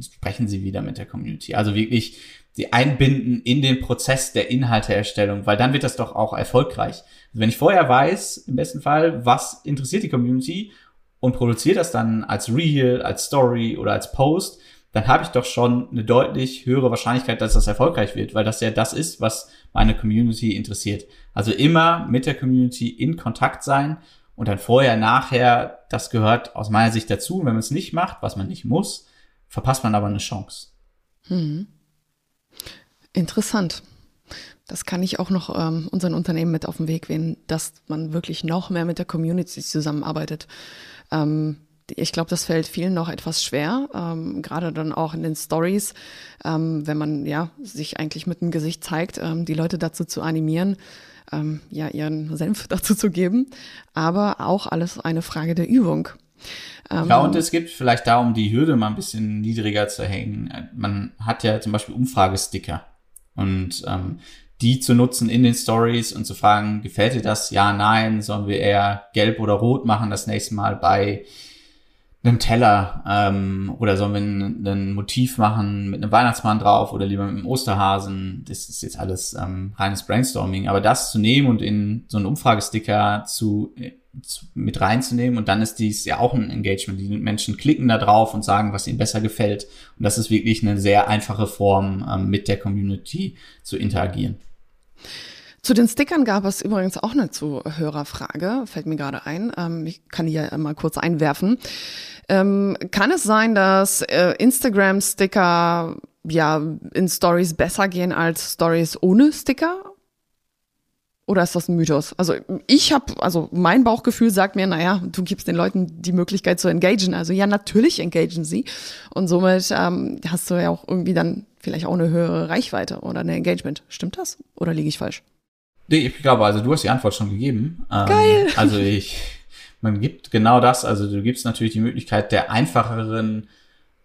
sprechen sie wieder mit der Community. Also wirklich sie einbinden in den Prozess der Inhalteerstellung, weil dann wird das doch auch erfolgreich. Also wenn ich vorher weiß, im besten Fall, was interessiert die Community und produziere das dann als Reel, als Story oder als Post, dann habe ich doch schon eine deutlich höhere Wahrscheinlichkeit, dass das erfolgreich wird, weil das ja das ist, was meine Community interessiert. Also immer mit der Community in Kontakt sein und dann vorher, nachher, das gehört aus meiner Sicht dazu. Und wenn man es nicht macht, was man nicht muss, verpasst man aber eine Chance. Hm. Interessant. Das kann ich auch noch ähm, unseren Unternehmen mit auf den Weg gehen, dass man wirklich noch mehr mit der Community zusammenarbeitet. Ähm, ich glaube, das fällt vielen noch etwas schwer, ähm, gerade dann auch in den Stories, ähm, wenn man ja sich eigentlich mit dem Gesicht zeigt, ähm, die Leute dazu zu animieren, ähm, ja ihren Senf [LAUGHS] dazu zu geben. Aber auch alles eine Frage der Übung. Ähm, ja, und es gibt vielleicht da, um die Hürde mal ein bisschen niedriger zu hängen. Man hat ja zum Beispiel Umfragesticker. Und ähm, die zu nutzen in den Stories und zu fragen, gefällt dir das? Ja, nein, sollen wir eher gelb oder rot machen das nächste Mal bei einem Teller ähm, oder sollen wir ein, Motiv machen mit einem Weihnachtsmann drauf oder lieber mit einem Osterhasen. Das ist jetzt alles ähm, reines Brainstorming. Aber das zu nehmen und in so einen Umfragesticker zu, zu, mit reinzunehmen und dann ist dies ja auch ein Engagement. Die Menschen klicken da drauf und sagen, was ihnen besser gefällt. Und das ist wirklich eine sehr einfache Form, ähm, mit der Community zu interagieren. Zu den Stickern gab es übrigens auch eine Zuhörerfrage, fällt mir gerade ein. Ähm, ich kann die ja mal kurz einwerfen. Ähm, kann es sein, dass äh, Instagram-Sticker ja in Stories besser gehen als Stories ohne Sticker? Oder ist das ein Mythos? Also ich habe, also mein Bauchgefühl sagt mir, naja, du gibst den Leuten die Möglichkeit zu engagen. Also ja, natürlich engagen sie. Und somit ähm, hast du ja auch irgendwie dann vielleicht auch eine höhere Reichweite oder eine Engagement. Stimmt das? Oder liege ich falsch? Nee, ich glaube, also du hast die Antwort schon gegeben. Ähm, Geil. Also ich, man gibt genau das, also du gibst natürlich die Möglichkeit der einfacheren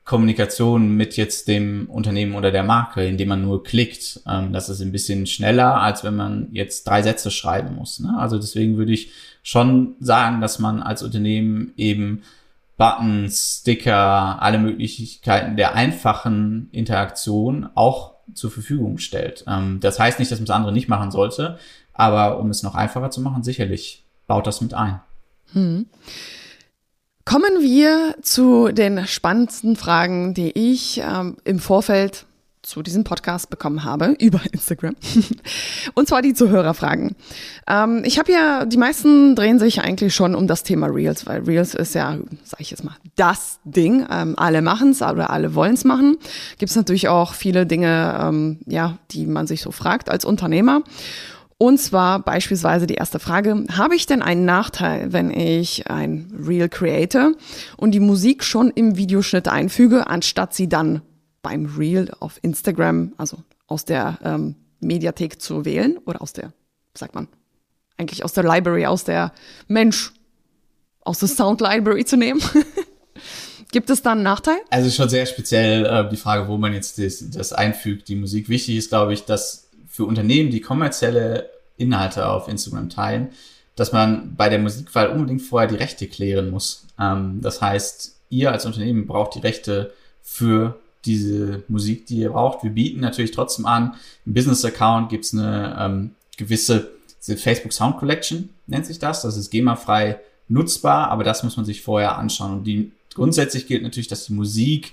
Kommunikation mit jetzt dem Unternehmen oder der Marke, indem man nur klickt. Ähm, das ist ein bisschen schneller, als wenn man jetzt drei Sätze schreiben muss. Ne? Also deswegen würde ich schon sagen, dass man als Unternehmen eben Buttons, Sticker, alle Möglichkeiten der einfachen Interaktion auch zur Verfügung stellt. Ähm, das heißt nicht, dass man das andere nicht machen sollte, aber um es noch einfacher zu machen, sicherlich baut das mit ein. Hm. Kommen wir zu den spannendsten Fragen, die ich ähm, im Vorfeld zu diesem Podcast bekommen habe [LAUGHS] über Instagram. [LAUGHS] Und zwar die Zuhörerfragen. Ähm, ich habe ja, die meisten drehen sich eigentlich schon um das Thema Reels, weil Reels ist ja, sage ich jetzt mal, das Ding. Ähm, alle machen es oder alle wollen es machen. Gibt es natürlich auch viele Dinge, ähm, ja, die man sich so fragt als Unternehmer. Und zwar beispielsweise die erste Frage, habe ich denn einen Nachteil, wenn ich ein Reel create und die Musik schon im Videoschnitt einfüge, anstatt sie dann beim Reel auf Instagram, also aus der ähm, Mediathek zu wählen oder aus der, sagt man, eigentlich aus der Library, aus der Mensch, aus der Sound Library zu nehmen? [LAUGHS] Gibt es da einen Nachteil? Also schon sehr speziell äh, die Frage, wo man jetzt das, das einfügt, die Musik. Wichtig ist, glaube ich, dass für Unternehmen, die kommerzielle Inhalte auf Instagram teilen, dass man bei der Musikwahl unbedingt vorher die Rechte klären muss. Ähm, das heißt, ihr als Unternehmen braucht die Rechte für diese Musik, die ihr braucht. Wir bieten natürlich trotzdem an, im Business-Account gibt's eine ähm, gewisse Facebook Sound Collection, nennt sich das. Das ist GEMA-frei nutzbar, aber das muss man sich vorher anschauen. Und die, grundsätzlich gilt natürlich, dass die Musik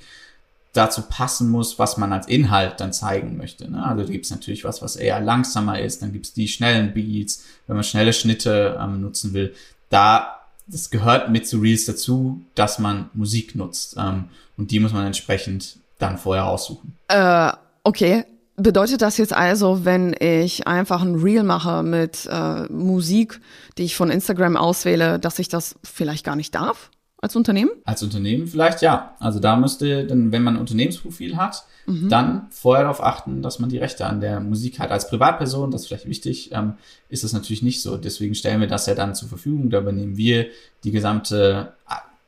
dazu passen muss, was man als Inhalt dann zeigen möchte. Ne? Also gibt es natürlich was, was eher langsamer ist, dann gibt es die schnellen Beats, wenn man schnelle Schnitte ähm, nutzen will. Da, das gehört mit zu Reels dazu, dass man Musik nutzt. Ähm, und die muss man entsprechend dann vorher aussuchen. Äh, okay. Bedeutet das jetzt also, wenn ich einfach ein Reel mache mit äh, Musik, die ich von Instagram auswähle, dass ich das vielleicht gar nicht darf als Unternehmen? Als Unternehmen vielleicht ja. Also da müsste dann, wenn man ein Unternehmensprofil hat, mhm. dann vorher darauf achten, dass man die Rechte an der Musik hat. Als Privatperson, das ist vielleicht wichtig, ähm, ist das natürlich nicht so. Deswegen stellen wir das ja dann zur Verfügung. Da übernehmen wir die gesamte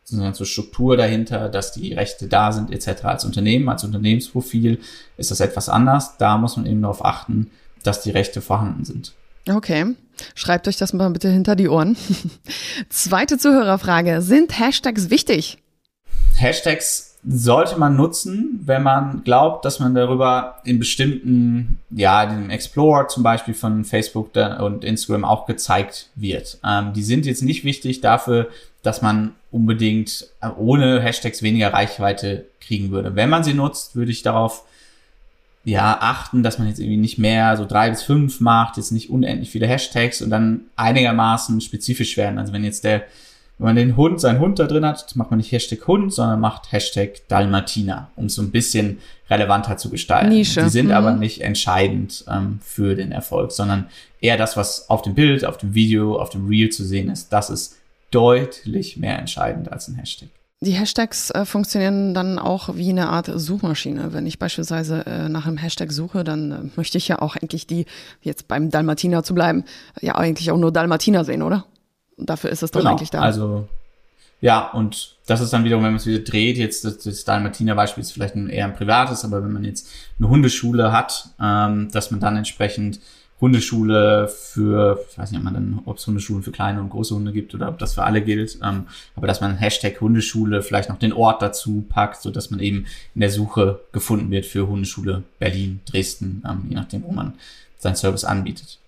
so Struktur dahinter, dass die Rechte da sind etc. Als Unternehmen, als Unternehmensprofil ist das etwas anders. Da muss man eben darauf achten, dass die Rechte vorhanden sind. Okay. Schreibt euch das mal bitte hinter die Ohren. [LAUGHS] Zweite Zuhörerfrage. Sind Hashtags wichtig? Hashtags sollte man nutzen, wenn man glaubt, dass man darüber in bestimmten, ja, dem Explorer zum Beispiel von Facebook und Instagram auch gezeigt wird. Ähm, die sind jetzt nicht wichtig dafür, dass man unbedingt ohne Hashtags weniger Reichweite kriegen würde. Wenn man sie nutzt, würde ich darauf ja, achten, dass man jetzt irgendwie nicht mehr so drei bis fünf macht, jetzt nicht unendlich viele Hashtags und dann einigermaßen spezifisch werden. Also wenn jetzt der wenn man den Hund, seinen Hund da drin hat, macht man nicht Hashtag Hund, sondern macht Hashtag Dalmatiner, um es so ein bisschen relevanter zu gestalten. Nische. Die sind Mhm. aber nicht entscheidend ähm, für den Erfolg, sondern eher das, was auf dem Bild, auf dem Video, auf dem Reel zu sehen ist, das ist deutlich mehr entscheidend als ein Hashtag. Die Hashtags äh, funktionieren dann auch wie eine Art Suchmaschine. Wenn ich beispielsweise äh, nach einem Hashtag suche, dann äh, möchte ich ja auch eigentlich die, jetzt beim Dalmatiner zu bleiben, ja eigentlich auch nur Dalmatiner sehen, oder? Und dafür ist es dann eigentlich da. Also, ja, und das ist dann wiederum, wenn man es wieder dreht, jetzt das, das Dalmatiner-Beispiel ist vielleicht ein, eher ein privates, aber wenn man jetzt eine Hundeschule hat, ähm, dass man dann entsprechend Hundeschule für, ich weiß nicht, ob man dann, ob es Hundeschulen für kleine und große Hunde gibt oder ob das für alle gilt, ähm, aber dass man Hashtag Hundeschule vielleicht noch den Ort dazu packt, so dass man eben in der Suche gefunden wird für Hundeschule Berlin, Dresden, ähm, je nachdem, wo man seinen Service anbietet.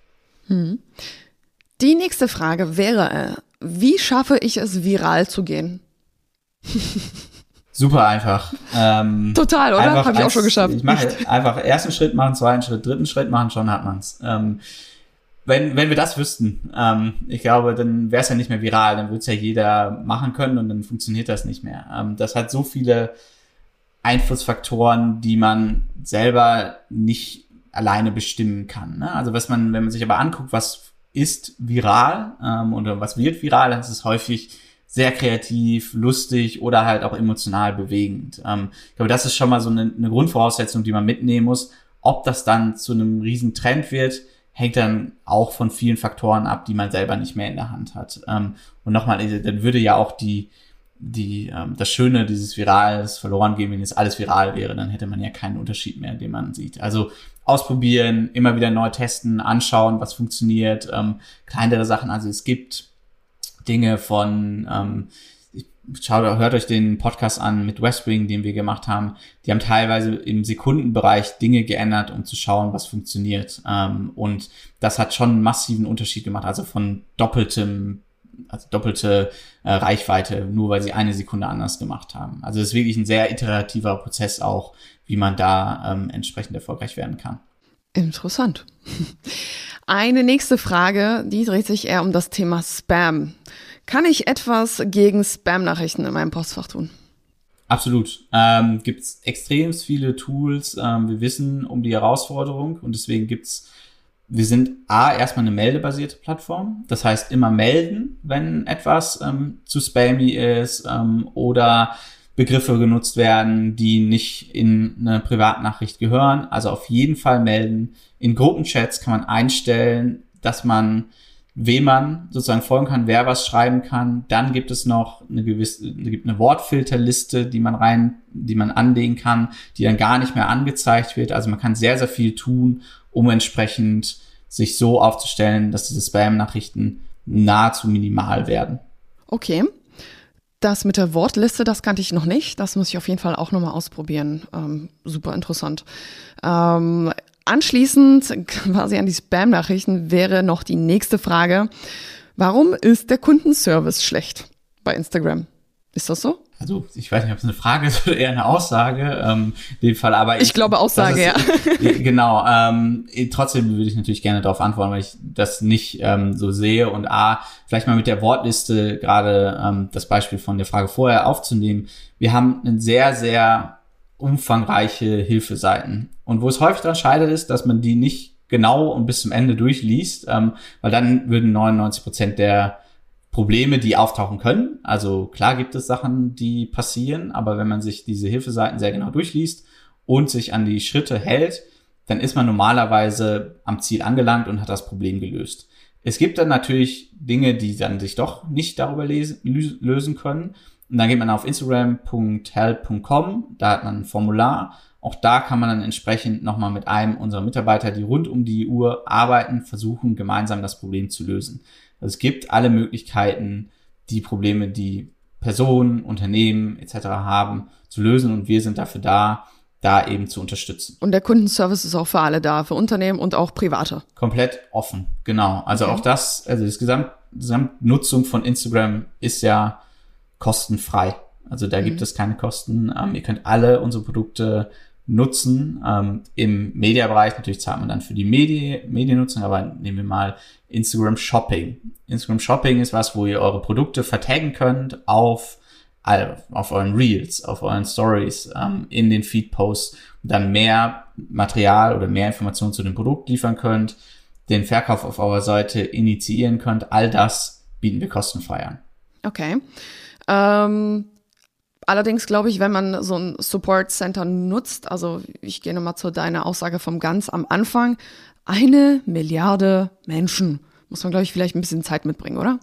die nächste Frage wäre, äh, wie schaffe ich es, viral zu gehen? [LAUGHS] Super einfach. Ähm, Total, oder? Habe ich auch als- schon geschafft. Ich mache einfach ersten Schritt machen, zweiten Schritt, dritten Schritt machen, schon hat man's. Ähm, wenn, wenn wir das wüssten, ähm, ich glaube, dann wäre es ja nicht mehr viral, dann würde es ja jeder machen können und dann funktioniert das nicht mehr. Ähm, das hat so viele Einflussfaktoren, die man selber nicht alleine bestimmen kann. Ne? Also was man, wenn man sich aber anguckt, was ist viral ähm, oder was wird viral, dann ist es häufig sehr kreativ, lustig oder halt auch emotional bewegend. Ähm, ich glaube, das ist schon mal so eine, eine Grundvoraussetzung, die man mitnehmen muss. Ob das dann zu einem riesen Trend wird, hängt dann auch von vielen Faktoren ab, die man selber nicht mehr in der Hand hat. Ähm, und nochmal, dann würde ja auch die, die, ähm, das Schöne dieses Virals verloren gehen, wenn jetzt alles viral wäre, dann hätte man ja keinen Unterschied mehr, den man sieht. Also ausprobieren, immer wieder neu testen, anschauen, was funktioniert, ähm, kleinere Sachen. Also es gibt Dinge von, ähm, schaut, hört euch den Podcast an mit West Wing, den wir gemacht haben. Die haben teilweise im Sekundenbereich Dinge geändert, um zu schauen, was funktioniert. Ähm, und das hat schon einen massiven Unterschied gemacht. Also von doppeltem, also doppelte äh, Reichweite, nur weil sie eine Sekunde anders gemacht haben. Also es ist wirklich ein sehr iterativer Prozess auch, wie man da ähm, entsprechend erfolgreich werden kann. Interessant. Eine nächste Frage, die dreht sich eher um das Thema Spam. Kann ich etwas gegen Spam-Nachrichten in meinem Postfach tun? Absolut. Ähm, Gibt es extrem viele Tools. Ähm, wir wissen um die Herausforderung und deswegen gibt's wir sind A, erstmal eine meldebasierte Plattform. Das heißt, immer melden, wenn etwas ähm, zu spammy ist ähm, oder Begriffe genutzt werden, die nicht in eine Privatnachricht gehören. Also auf jeden Fall melden. In Gruppenchats kann man einstellen, dass man wem man sozusagen folgen kann, wer was schreiben kann. Dann gibt es noch eine gewisse, gibt eine Wortfilterliste, die man rein, die man anlegen kann, die dann gar nicht mehr angezeigt wird. Also man kann sehr, sehr viel tun, um entsprechend sich so aufzustellen, dass diese Spam-Nachrichten nahezu minimal werden. Okay. Das mit der Wortliste, das kannte ich noch nicht. Das muss ich auf jeden Fall auch nochmal ausprobieren. Ähm, super interessant. Ähm, anschließend [LAUGHS] quasi an die Spam-Nachrichten wäre noch die nächste Frage. Warum ist der Kundenservice schlecht bei Instagram? Ist das so? Also ich weiß nicht, ob es eine Frage ist [LAUGHS] oder eher eine Aussage. Ähm, in dem Fall, aber Ich glaube Aussage, ist, Genau. Ähm, trotzdem würde ich natürlich gerne darauf antworten, weil ich das nicht ähm, so sehe. Und A, vielleicht mal mit der Wortliste gerade ähm, das Beispiel von der Frage vorher aufzunehmen. Wir haben eine sehr, sehr umfangreiche Hilfeseiten. Und wo es häufig daran scheitert, ist, dass man die nicht genau und bis zum Ende durchliest, ähm, weil dann würden 99 Prozent der Probleme, die auftauchen können. Also klar gibt es Sachen, die passieren, aber wenn man sich diese Hilfeseiten sehr genau durchliest und sich an die Schritte hält, dann ist man normalerweise am Ziel angelangt und hat das Problem gelöst. Es gibt dann natürlich Dinge, die dann sich doch nicht darüber lesen, lösen können. Und dann geht man auf instagram.help.com, da hat man ein Formular. Auch da kann man dann entsprechend nochmal mit einem unserer Mitarbeiter, die rund um die Uhr arbeiten, versuchen, gemeinsam das Problem zu lösen. Also es gibt alle Möglichkeiten, die Probleme, die Personen, Unternehmen etc. haben, zu lösen und wir sind dafür da, da eben zu unterstützen. Und der Kundenservice ist auch für alle da, für Unternehmen und auch Private. Komplett offen, genau. Also Okay. auch das, also das Gesamt, Gesamtnutzung von Instagram ist ja kostenfrei. Also da gibt es keine Kosten. Ähm, ihr könnt alle unsere Produkte nutzen. Ähm, Im Mediabereich natürlich zahlt man dann für die Medi Mediennutzung, aber nehmen wir mal Instagram Shopping. Instagram Shopping ist was, wo ihr eure Produkte vertaggen könnt auf auf euren Reels, auf euren Stories, ähm, in den Feed-Posts und dann mehr Material oder mehr Informationen zu dem Produkt liefern könnt, den Verkauf auf eurer Seite initiieren könnt. All das bieten wir kostenfrei an. Okay. Ähm, allerdings glaube ich, wenn man so ein Support Center nutzt, also ich gehe nochmal zu deiner Aussage vom ganz am Anfang, eine Milliarde Menschen. Muss man, glaube ich, vielleicht ein bisschen Zeit mitbringen, oder?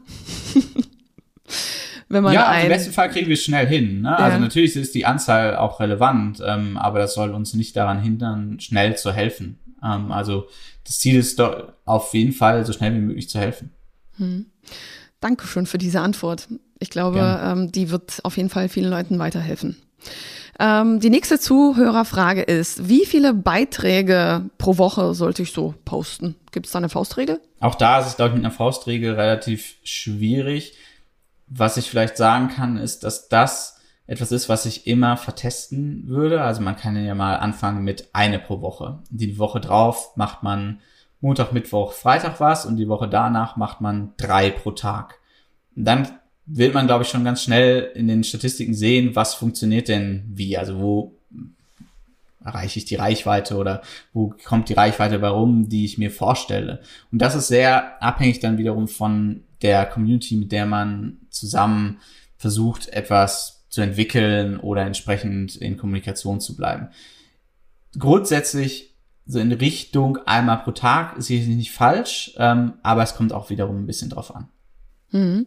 [LAUGHS] wenn man ja, ein... im besten Fall kriegen wir es schnell hin. Ne? Also ja. Also natürlich ist die Anzahl auch relevant, ähm, aber das soll uns nicht daran hindern, schnell zu helfen. Ähm, also das Ziel ist doch auf jeden Fall, so schnell wie möglich zu helfen. Hm. Dankeschön für diese Antwort. Ich glaube, ähm, die wird auf jeden Fall vielen Leuten weiterhelfen. Ähm, die nächste Zuhörerfrage ist, wie viele Beiträge pro Woche sollte ich so posten? Gibt es da eine Faustregel? Auch da ist es, glaube ich, mit einer Faustregel relativ schwierig. Was ich vielleicht sagen kann, ist, dass das etwas ist, was ich immer vertesten würde. Also man kann ja mal anfangen mit eine pro Woche. Die Woche drauf macht man Montag, Mittwoch, Freitag was und die Woche danach macht man drei pro Tag. Dann wird man, glaube ich, schon ganz schnell in den Statistiken sehen, was funktioniert denn wie. Also wo erreiche ich die Reichweite oder wo kommt die Reichweite warum, die ich mir vorstelle. Und das ist sehr abhängig dann wiederum von der Community, mit der man zusammen versucht, etwas zu entwickeln oder entsprechend in Kommunikation zu bleiben. Grundsätzlich so in Richtung einmal pro Tag ist hier nicht falsch, ähm, aber es kommt auch wiederum ein bisschen drauf an. Mhm.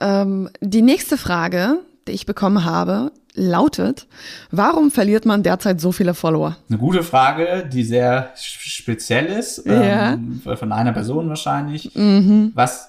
Ähm, die nächste Frage, die ich bekommen habe, lautet, warum verliert man derzeit so viele Follower? Eine gute Frage, die sehr speziell ist, ja. ähm, von einer Person wahrscheinlich. Mhm. Was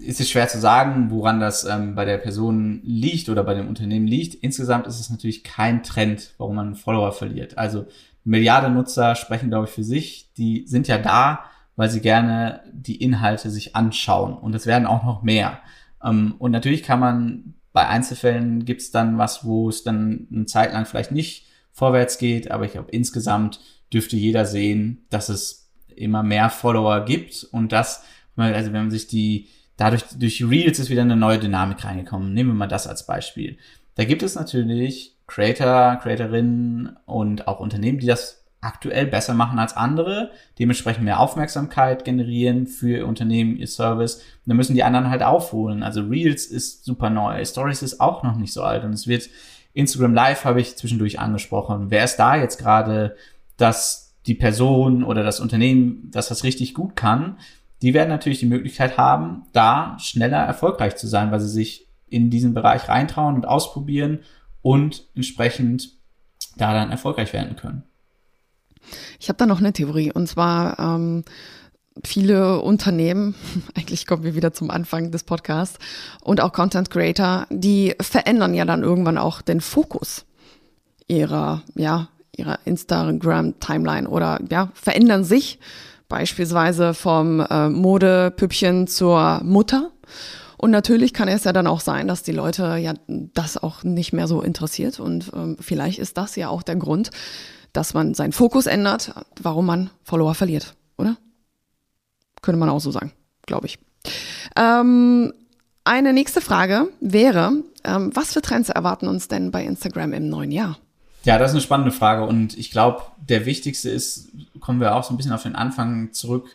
ist es schwer zu sagen, woran das ähm, bei der Person liegt oder bei dem Unternehmen liegt. Insgesamt ist es natürlich kein Trend, warum man Follower verliert. Also Milliarden Nutzer sprechen, glaube ich, für sich. Die sind ja da, weil sie gerne die Inhalte sich anschauen. Und es werden auch noch mehr. Ähm, und natürlich kann man bei Einzelfällen gibt es dann was, wo es dann eine Zeit lang vielleicht nicht vorwärts geht. Aber ich glaube, insgesamt dürfte jeder sehen, dass es immer mehr Follower gibt und das, also wenn man sich die dadurch, durch Reels ist wieder eine neue Dynamik reingekommen. Nehmen wir mal das als Beispiel. Da gibt es natürlich Creator, Creatorinnen und auch Unternehmen, die das aktuell besser machen als andere, dementsprechend mehr Aufmerksamkeit generieren für ihr Unternehmen, ihr Service. Und dann müssen die anderen halt aufholen. Also Reels ist super neu, Stories ist auch noch nicht so alt und es wird Instagram Live habe ich zwischendurch angesprochen. Wer ist da jetzt gerade, dass die Person oder das Unternehmen, dass das richtig gut kann? die werden natürlich die Möglichkeit haben, da schneller erfolgreich zu sein, weil sie sich in diesen Bereich reintrauen und ausprobieren und entsprechend da dann erfolgreich werden können. Ich habe da noch eine Theorie und zwar ähm, viele Unternehmen, [LAUGHS] eigentlich kommen wir wieder zum Anfang des Podcasts und auch Content Creator, die verändern ja dann irgendwann auch den Fokus ihrer ja ihrer Instagram Timeline oder ja verändern sich beispielsweise vom äh, Modepüppchen zur Mutter. Und natürlich kann es ja dann auch sein, dass die Leute ja das auch nicht mehr so interessiert. Und ähm, vielleicht ist das ja auch der Grund, dass man seinen Fokus ändert, warum man Follower verliert, oder? Könnte man auch so sagen, glaube ich. Ähm, eine nächste Frage wäre, ähm, was für Trends erwarten uns denn bei Instagram im neuen Jahr? Ja, das ist eine spannende Frage und ich glaube, der wichtigste ist, kommen wir auch so ein bisschen auf den Anfang zurück.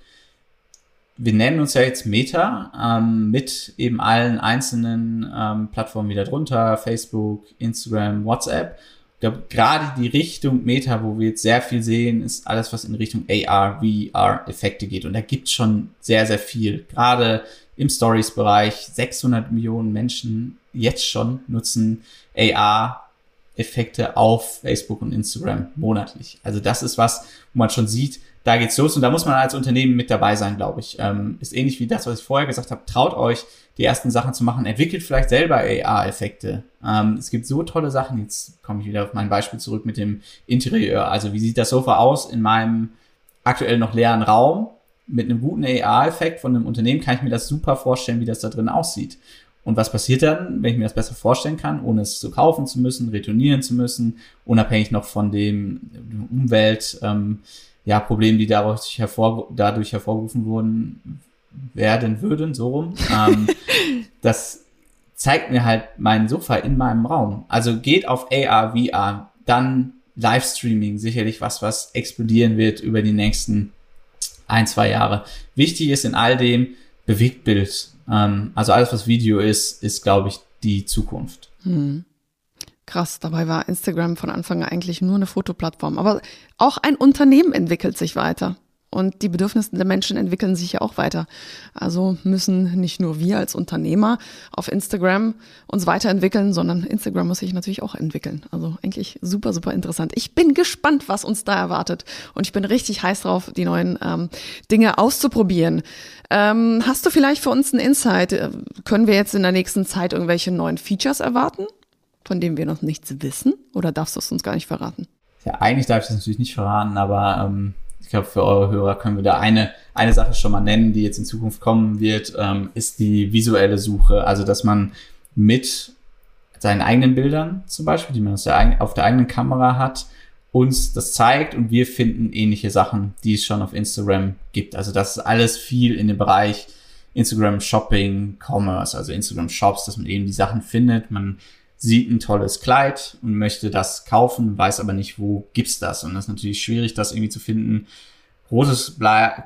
Wir nennen uns ja jetzt Meta ähm, mit eben allen einzelnen ähm, Plattformen wieder drunter, Facebook, Instagram, WhatsApp. Glaube, gerade die Richtung Meta, wo wir jetzt sehr viel sehen, ist alles, was in Richtung AR, VR-Effekte geht. Und da gibt's schon sehr, sehr viel. Gerade im Stories-Bereich 600 Millionen Menschen jetzt schon nutzen AR Effekte auf Facebook und Instagram monatlich. Also das ist was, wo man schon sieht, da geht's los und da muss man als Unternehmen mit dabei sein, glaube ich. Ähm, ist ähnlich wie das, was ich vorher gesagt habe. Traut euch, die ersten Sachen zu machen. Entwickelt vielleicht selber AR-Effekte. Ähm, es gibt so tolle Sachen. Jetzt komme ich wieder auf mein Beispiel zurück mit dem Interieur. Also wie sieht das Sofa aus in meinem aktuell noch leeren Raum? Mit einem guten AR-Effekt von einem Unternehmen kann ich mir das super vorstellen, wie das da drin aussieht. Und was passiert dann, wenn ich mir das besser vorstellen kann, ohne es zu kaufen zu müssen, retournieren zu müssen, unabhängig noch von dem Umwelt, ähm, ja, Problemen, die dadurch, hervor, dadurch hervorgerufen wurden, werden würden, so rum. Ähm, [LAUGHS] das zeigt mir halt mein Sofa in meinem Raum. Also geht auf AR, VR, dann Livestreaming, sicherlich was, was explodieren wird über die nächsten ein, zwei Jahre. Wichtig ist in all dem Bewegtbild. Ähm, also alles, was Video ist, ist, glaube ich, die Zukunft. Hm. Krass, dabei war Instagram von Anfang an eigentlich nur eine Fotoplattform. Aber auch ein Unternehmen entwickelt sich weiter. Und die Bedürfnisse der Menschen entwickeln sich ja auch weiter. Also müssen nicht nur wir als Unternehmer auf Instagram uns weiterentwickeln, sondern Instagram muss sich natürlich auch entwickeln. Also eigentlich super, super interessant. Ich bin gespannt, was uns da erwartet. Und ich bin richtig heiß drauf, die neuen ähm, Dinge auszuprobieren. Ähm, hast du vielleicht für uns einen Insight? Äh, können wir jetzt in der nächsten Zeit irgendwelche neuen Features erwarten, von denen wir noch nichts wissen? Oder darfst du es uns gar nicht verraten? Ja, eigentlich darf ich das natürlich nicht verraten, aber ähm, ich glaube, für eure Hörer können wir da eine, eine Sache schon mal nennen, die jetzt in Zukunft kommen wird, ähm, ist die visuelle Suche. Also, dass man mit seinen eigenen Bildern zum Beispiel, die man der, auf der eigenen Kamera hat, uns das zeigt und wir finden ähnliche Sachen, die es schon auf Instagram gibt. Also das ist alles viel in dem Bereich Instagram Shopping, Commerce, also Instagram Shops, dass man eben die Sachen findet. Man sieht ein tolles Kleid und möchte das kaufen, weiß aber nicht, wo gibt's das. Und das ist natürlich schwierig, das irgendwie zu finden. Rotes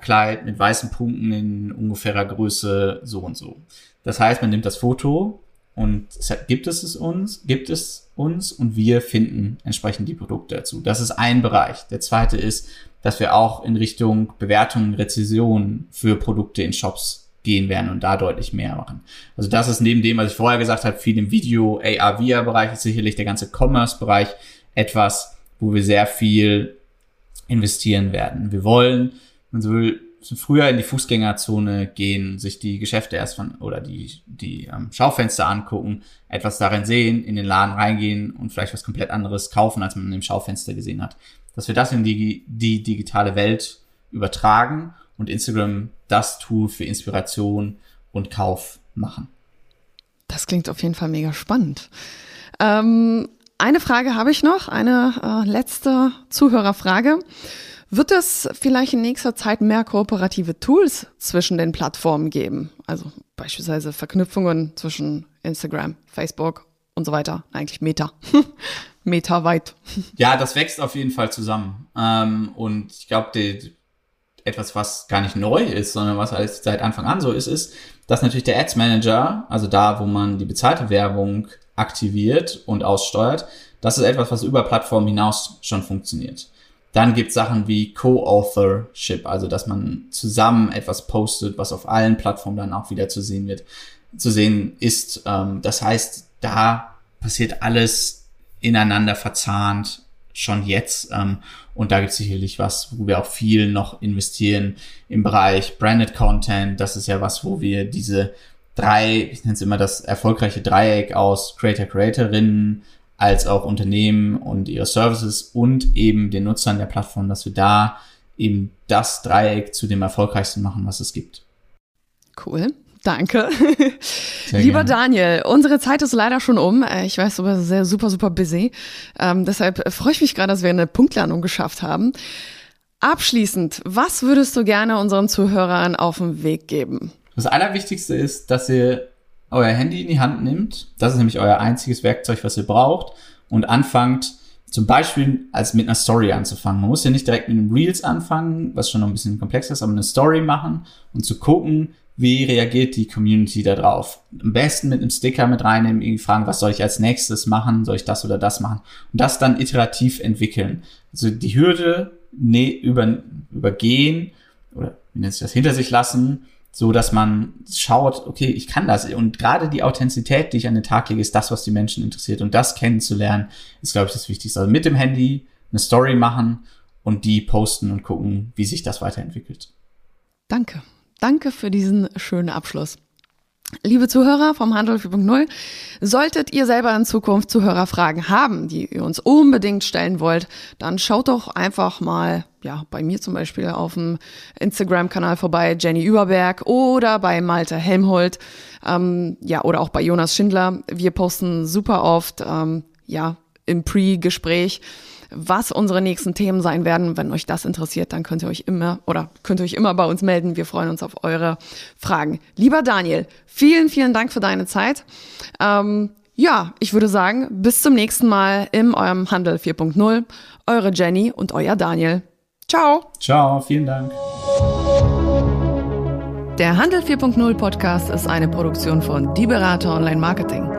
Kleid mit weißen Punkten in ungefährer Größe so und so. Das heißt, man nimmt das Foto und gibt es es uns, gibt es uns und wir finden entsprechend die Produkte dazu. Das ist ein Bereich. Der zweite ist, dass wir auch in Richtung Bewertung, Rezession für Produkte in Shops gehen werden und da deutlich mehr machen. Also das ist neben dem, was ich vorher gesagt habe, viel im Video, AR, VR-Bereich ist sicherlich der ganze Commerce-Bereich etwas, wo wir sehr viel investieren werden. Wir wollen, man so will, früher in die Fußgängerzone gehen, sich die Geschäfte erst von oder die die ähm, Schaufenster angucken, etwas darin sehen, in den Laden reingehen und vielleicht was komplett anderes kaufen, als man im Schaufenster gesehen hat. Dass wir das in die die digitale Welt übertragen und Instagram das Tool für Inspiration und Kauf machen. Das klingt auf jeden Fall mega spannend. Ähm, eine Frage habe ich noch, eine äh, letzte Zuhörerfrage. Wird es vielleicht in nächster Zeit mehr kooperative Tools zwischen den Plattformen geben? Also beispielsweise Verknüpfungen zwischen Instagram, Facebook und so weiter. Eigentlich Meta. [LAUGHS] Meta weit. Ja, das wächst auf jeden Fall zusammen. Ähm, und ich glaube, etwas, was gar nicht neu ist, sondern was alles seit Anfang an so ist, ist, dass natürlich der Ads Manager, also da, wo man die bezahlte Werbung aktiviert und aussteuert, das ist etwas, was über Plattformen hinaus schon funktioniert. Dann gibt es Sachen wie Co-Authorship, also dass man zusammen etwas postet, was auf allen Plattformen dann auch wieder zu sehen wird, zu sehen ist. Ähm, das heißt, da passiert alles ineinander verzahnt schon jetzt. Ähm, und da gibt es sicherlich was, wo wir auch viel noch investieren im Bereich Branded Content. Das ist ja was, wo wir diese drei, ich nenne es immer das erfolgreiche Dreieck aus Creator, Creatorinnen, als auch Unternehmen und ihre Services und eben den Nutzern der Plattform, dass wir da eben das Dreieck zu dem erfolgreichsten machen, was es gibt. Cool. Danke. Lieber. Daniel, unsere Zeit ist leider schon um. Äh, ich weiß, du bist sehr super, super busy. Ähm, deshalb freue ich mich gerade, dass wir eine Punktlandung geschafft haben. Abschließend, was würdest du gerne unseren Zuhörern auf den Weg geben? Das Allerwichtigste ist, dass ihr euer Handy in die Hand nimmt. Das ist nämlich euer einziges Werkzeug, was ihr braucht. Und anfangt, zum Beispiel als mit einer Story anzufangen. Man muss ja nicht direkt mit einem Reels anfangen, was schon noch ein bisschen komplexer ist, aber eine Story machen und zu gucken, wie reagiert die Community da drauf? Am besten mit einem Sticker mit reinnehmen, irgendwie fragen, was soll ich als nächstes machen? Soll ich das oder das machen? Und das dann iterativ entwickeln. Also die Hürde ne, über, übergehen oder wie nennt sich das, hinter sich lassen, so dass man schaut, okay, ich kann das. Und gerade die Authentizität, die ich an den Tag lege, ist das, was die Menschen interessiert. Und das kennenzulernen, ist, glaube ich, das Wichtigste. Also mit dem Handy eine Story machen und die posten und gucken, wie sich das weiterentwickelt. Danke. Danke für diesen schönen Abschluss. Liebe Zuhörer vom Handel 4.0, solltet ihr selber in Zukunft Zuhörerfragen haben, die ihr uns unbedingt stellen wollt, dann schaut doch einfach mal ja, bei mir zum Beispiel auf dem Instagram-Kanal vorbei, Jenny Überberg oder bei Malte Helmholt, ähm, ja, oder auch bei Jonas Schindler. Wir posten super oft, ähm, ja, im Pre-Gespräch, was unsere nächsten Themen sein werden. Wenn euch das interessiert, dann könnt ihr euch immer oder könnt ihr euch immer bei uns melden. Wir freuen uns auf eure Fragen. Lieber Daniel, vielen, vielen Dank für deine Zeit. Ähm, ja, ich würde sagen, bis zum nächsten Mal im eurem Handel 4.0. Eure Jenny und euer Daniel. Ciao. Ciao, vielen Dank. Der Handel 4.0 Podcast ist eine Produktion von Die Berater Online Marketing.